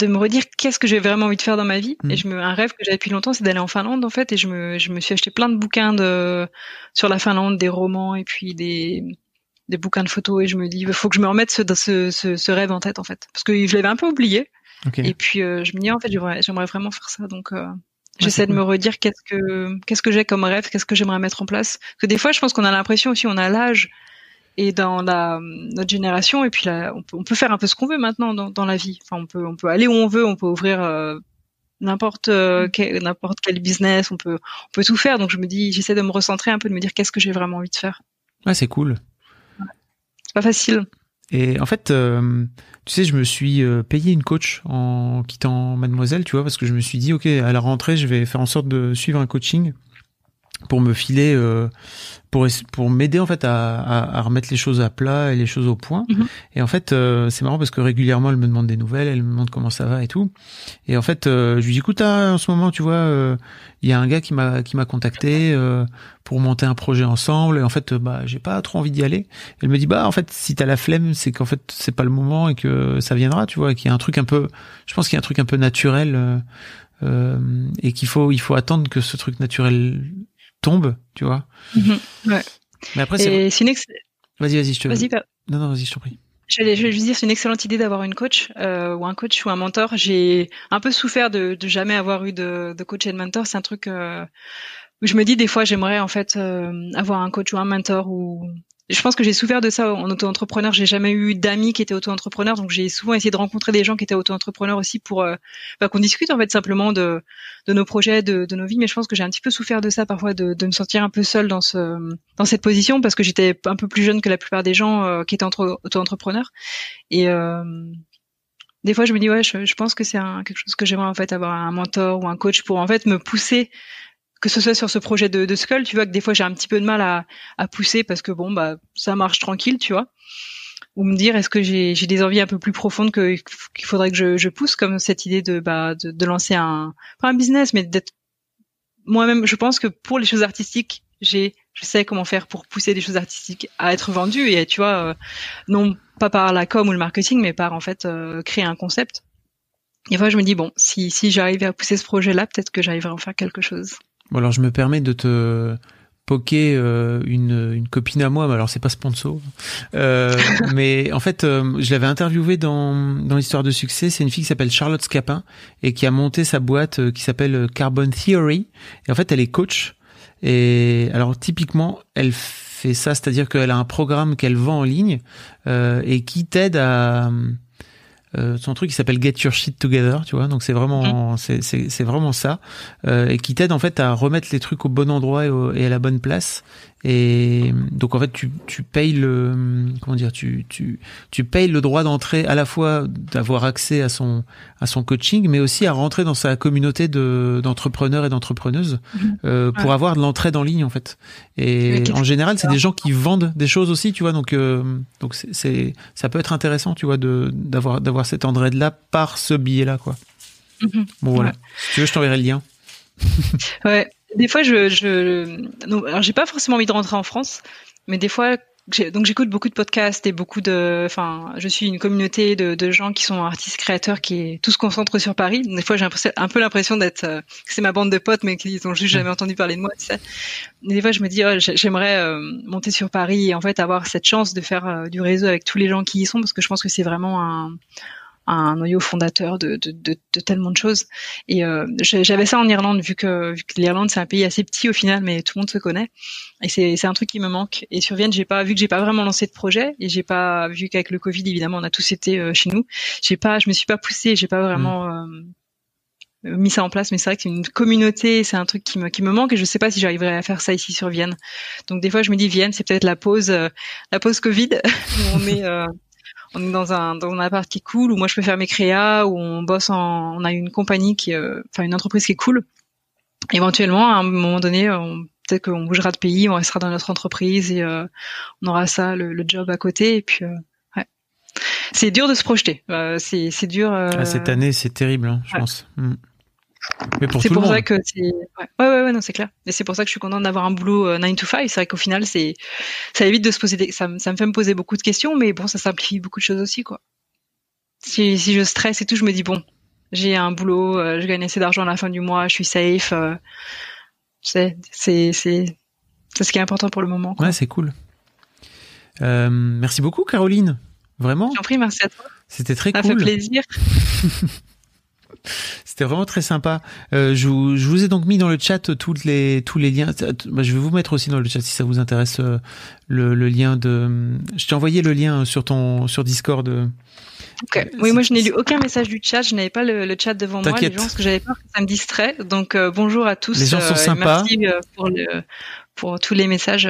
de me redire qu'est-ce que j'ai vraiment envie de faire dans ma vie. Et hmm. je me, un rêve que j'avais depuis longtemps, c'est d'aller en Finlande en fait. Et je me, je me suis acheté plein de bouquins de sur la Finlande, des romans et puis des des bouquins de photos. Et je me dis il faut que je me remette ce, ce, ce, ce rêve en tête en fait. Parce que je l'avais un peu oublié. Et puis euh, je me dis en fait j'aimerais vraiment faire ça. Donc euh, j'essaie de me redire qu'est-ce que qu'est-ce que j'ai comme rêve qu'est-ce que j'aimerais mettre en place. Parce que des fois je pense qu'on a l'impression aussi on a l'âge et dans la notre génération et puis là on peut, on peut faire un peu ce qu'on veut maintenant dans, dans la vie. Enfin on peut on peut aller où on veut on peut ouvrir euh, n'importe quel, n'importe quel business on peut on peut tout faire. Donc je me dis j'essaie de me recentrer un peu de me dire qu'est-ce que j'ai vraiment envie de faire. Ouais c'est cool. C'est pas facile. Et en fait, euh, tu sais, je me suis euh, payé une coach en quittant Mademoiselle, tu vois, parce que je me suis dit, ok, à la rentrée, je vais faire en sorte de suivre un coaching pour me filer euh, pour pour m'aider en fait à, à, à, remettre les choses à plat et les choses au point. Mhm. et en fait euh, c'est marrant parce que régulièrement elle me demande des nouvelles elle me demande comment ça va et tout. Et en fait euh, je lui dis écoute ah, en ce moment tu vois il y a un gars qui m'a qui m'a contacté pour monter un projet ensemble. Et en fait bah j'ai pas trop envie d'y aller. Elle me dit bah en fait si t'as la flemme c'est qu'en fait c'est pas le moment et que ça viendra tu vois qu'il y a un truc un peu je pense qu'il y a un truc un peu naturel et qu'il faut il faut attendre que ce truc naturel tombe, tu vois. Mhm. ouais. Mais après, c'est. Vas-y, vas-y, je te. Vas-y, Non, non, vas-y, je t'en prie. Je vais, je vais juste dire, c'est une excellente idée d'avoir une coach euh, ou un coach ou un mentor. J'ai un peu souffert de, de jamais avoir eu de, de coach et de mentor. C'est un truc euh, où je me dis des fois, j'aimerais en fait euh, avoir un coach ou un mentor ou je pense que j'ai souffert de ça en auto-entrepreneur. J'ai jamais eu d'amis qui étaient auto-entrepreneurs, donc j'ai souvent essayé de rencontrer des gens qui étaient auto-entrepreneurs aussi pour euh, bah, qu'on discute en fait simplement de, de nos projets, de, de, nos vies. Mais je pense que j'ai un petit peu souffert de ça parfois, de, de me sentir un peu seule dans ce dans cette position parce que j'étais un peu plus jeune que la plupart des gens euh, qui étaient auto-entrepreneurs. Et euh, des fois, je me dis ouais, je, je pense que c'est quelque chose que j'aimerais en fait avoir un mentor ou un coach pour en fait me pousser que ce soit sur ce projet de, de Skull, tu vois que des fois j'ai un petit peu de mal à, à pousser parce que bon bah ça marche tranquille, tu vois. ou me dire est-ce que j'ai des envies un peu plus profondes que qu'il faudrait que je, je pousse comme cette idée de bah de, de lancer un pas un business mais d'être moi-même. Je pense que pour les choses artistiques j'ai je sais comment faire pour pousser des choses artistiques à être vendues et tu vois euh, non pas par la com ou le marketing mais par en fait euh, créer un concept. Et fois je me dis bon si si j'arrivais à pousser ce projet là peut-être que j'arriverais à en faire quelque chose bon alors je me permets de te poker euh, une, une copine à moi, mais alors c'est pas sponsor. Euh, mais en fait, euh, je l'avais interviewée dans, dans l'histoire de succès. C'est une fille qui s'appelle Charlotte Scapin et qui a monté sa boîte qui s'appelle Carbon Theory. Et en fait, elle est coach. Et alors typiquement, elle fait ça, c'est-à-dire qu'elle a un programme qu'elle vend en ligne et qui t'aide à euh, son truc qui s'appelle Get Your Shit Together, tu vois. Donc c'est vraiment, mmh. c'est c'est vraiment ça, euh, et qui t'aide en fait à remettre les trucs au bon endroit et, et, à la bonne place. Et donc en fait, tu, tu payes le comment dire, tu tu tu payes le droit d'entrée à la fois d'avoir accès à son à son coaching, mais aussi à rentrer dans sa communauté de d'entrepreneurs et d'entrepreneuses mhm. euh, pour avoir de l'entraide en ligne en fait. Et en général, c'est des gens qui vendent des choses aussi, tu vois. Donc euh, donc c'est ça peut être intéressant, tu vois, de d'avoir d'avoir cette entraide là par ce billet là quoi. Mhm. Bon voilà. Si tu veux, je t'enverrai le lien. ouais. Des fois, je, je, alors j'ai pas forcément envie de rentrer en France, mais des fois, donc j'écoute beaucoup de podcasts et beaucoup de, enfin, je suis une communauté de, de gens qui sont artistes créateurs qui est tous concentrés sur Paris. Des fois, j'ai un peu l'impression d'être, euh, c'est ma bande de potes, mais qu'ils ont juste jamais entendu parler de moi. Tu sais. Des fois, je me dis, oh, j'aimerais euh, monter sur Paris et en fait avoir cette chance de faire euh, du réseau avec tous les gens qui y sont, parce que je pense que c'est vraiment un un noyau fondateur de, de, de, de tellement de choses. Et euh, j'avais ça en Irlande, vu que, vu que l'Irlande c'est un pays assez petit au final, mais tout le monde se connaît. Et c'est un truc qui me manque. Et sur Vienne, j'ai pas vu que j'ai pas vraiment lancé de projet, et j'ai pas vu qu'avec le Covid, évidemment, on a tous été euh, chez nous. J'ai pas, je me suis pas poussée, j'ai pas vraiment mmh. euh, mis ça en place, mais c'est vrai que c'est une communauté, c'est un truc qui me, qui me manque et je sais pas si j'arriverai à faire ça ici sur Vienne. Donc des fois je me dis Vienne, c'est peut-être la pause, la pause Covid où on est on est dans un dans un appart qui est cool où moi je peux faire mes créas où on bosse en on a une compagnie qui euh, enfin une entreprise qui est cool éventuellement à un moment donné peut-être qu'on bougera de pays on restera dans notre entreprise et euh, on aura ça le, job à côté et puis euh, ouais. c'est dur de se projeter c'est c'est dur ah, cette année c'est terrible hein, je pense mm. Mais pour c'est pour ça que c'est ouais. ouais ouais non c'est clair. Et c'est pour ça que je suis contente d'avoir un boulot 9 euh, to 5 c'est vrai qu'au final c'est ça évite de se poser des... ça, ça me fait me poser beaucoup de questions mais bon ça simplifie beaucoup de choses aussi quoi. Si, si je stresse et tout je me dis bon j'ai un boulot euh, je gagne assez d'argent à la fin du mois je suis safe euh, c'est c'est c'est c'est ce qui est important pour le moment quoi. ouais c'est cool. Euh, merci beaucoup Caroline. Vraiment. J'en prie merci à toi. C'était très cool ça fait plaisir C'était vraiment très sympa. Euh, je, vous, je, vous, ai donc mis dans le chat toutes les, tous les liens. Je vais vous mettre aussi dans le chat si ça vous intéresse euh, le, le, lien de. Je t'ai envoyé le lien sur ton sur Discord. Euh, okay. Oui, moi je n'ai lu aucun message du chat. Je n'avais pas le, le, chat devant moi. Les gens, parce que j'avais peur que ça me distrait. Donc bonjour à tous. Les gens sont sympas. Merci pour, le, pour tous les messages.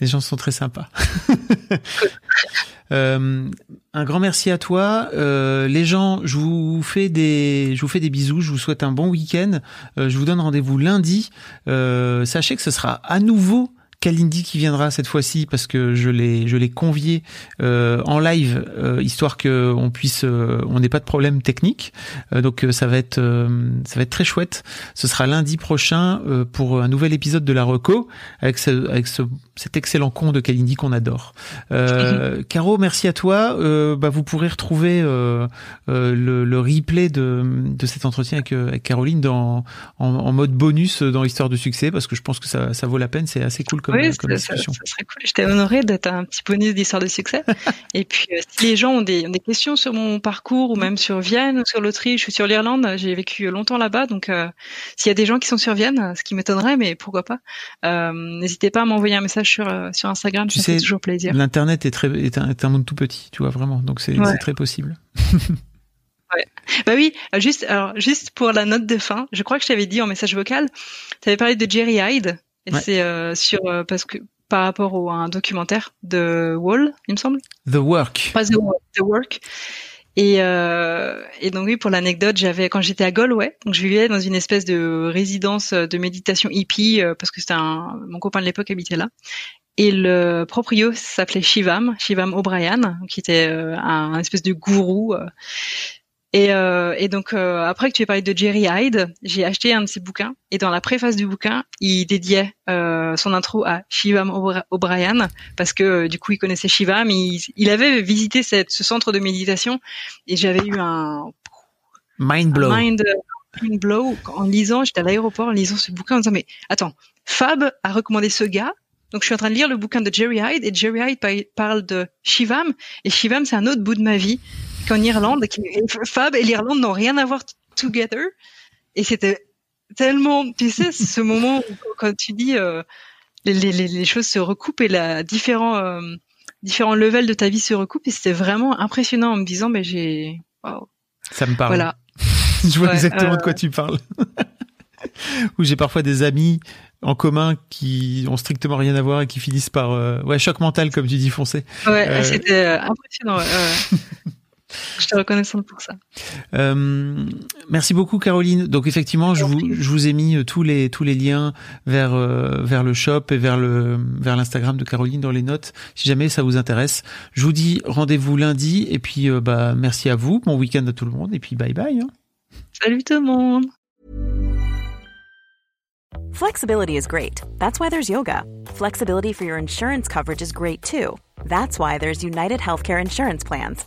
Les gens sont très sympas. Euh, un grand merci à toi. Euh, les gens, je vous fais des, bisous. Je vous souhaite un bon week-end. Euh, je vous donne rendez-vous lundi. sachez que ce sera à nouveau Kalindi qui viendra cette fois-ci parce que je l'ai je l'ai convié euh, en live euh, histoire que on puisse euh, on n'ait pas de problème technique. Donc ça va être ça va être très chouette. Ce sera lundi prochain pour un nouvel épisode de la reco avec ce, avec ce, cet excellent con de Kalindi qu'on adore. Caro merci à toi. Bah, vous pourrez retrouver le, le, replay de, de cet entretien avec, avec Caroline dans en, en, mode bonus dans l'histoire de succès parce que je pense que ça, ça vaut la peine. C'est assez cool comme oui, ça, serait cool. J'étais honorée d'être un petit bonus d'histoire de succès. et puis, euh, si les gens ont des, des, questions sur mon parcours ou même sur Vienne, ou sur l'Autriche ou sur l'Irlande, j'ai vécu longtemps là-bas. Donc, euh, s'il y a des gens qui sont sur Vienne, ce qui m'étonnerait, mais pourquoi pas, euh, n'hésitez pas à m'envoyer un message sur, sur Instagram. Ça fait toujours plaisir. L'internet est très est un, est un, monde tout petit, tu vois vraiment. Donc, c'est très possible. Ouais. Bah oui, juste alors juste pour la note de fin, je crois que je t'avais dit en message vocal, tu avais parlé de Jerry Hyde et c'est euh, sur euh, parce que par rapport au, à un documentaire de Wall, il me semble. The Work. Pas The, The Work. Et, euh, et donc oui, pour l'anecdote, j'avais quand j'étais à Galway, donc je vivais dans une espèce de résidence de méditation hippie euh, parce que c'était un mon copain de l'époque habitait là. Et le proprio s'appelait Shivam, Shivam O'Brien, qui était euh, un, espèce de gourou. Euh. Et, euh, et, donc après que tu aies parlé de Jerry Hyde, j'ai acheté un de ses bouquins. Et dans la préface du bouquin, il dédiait son intro à Shivam O'Brien parce que du coup il connaissait Shivam. Il, il avait visité cette, ce centre de méditation et j'avais eu un mind blow. mind, blow en lisant. J'étais à l'aéroport en lisant ce bouquin en disant mais attends, Fab a recommandé ce gars donc je suis en train de lire le bouquin de Jerry Hyde et Jerry Hyde parle de Shivam et Shivam c'est un autre bout de ma vie qu'en Irlande. Fab et l'Irlande n'ont rien à voir together et c'était tellement, tu sais, ce moment où quand tu dis euh, les, les, les, choses se recoupent et la différents euh, différents levels de ta vie se recoupent et c'était vraiment impressionnant en me disant mais j'ai Ça me parle. Voilà. je vois exactement de quoi euh, tu parles. Où j'ai parfois des amis en commun qui ont strictement rien à voir et qui finissent par ouais choc mental comme tu dis foncé. Ouais, c'était impressionnant. Je te reconnaissante pour ça. merci beaucoup Caroline. Donc effectivement, je vous, je vous ai mis tous les tous les liens vers vers le shop et vers le vers l'Instagram de Caroline dans les notes si jamais ça vous intéresse. Je vous dis rendez-vous lundi et puis bah merci à vous, bon week-end à tout le monde et puis bye bye. Hein. Salut tout le monde. Flexibility is great. That's why there's yoga. Flexibility for your insurance coverage is great too. That's why there's United Healthcare Insurance Plans.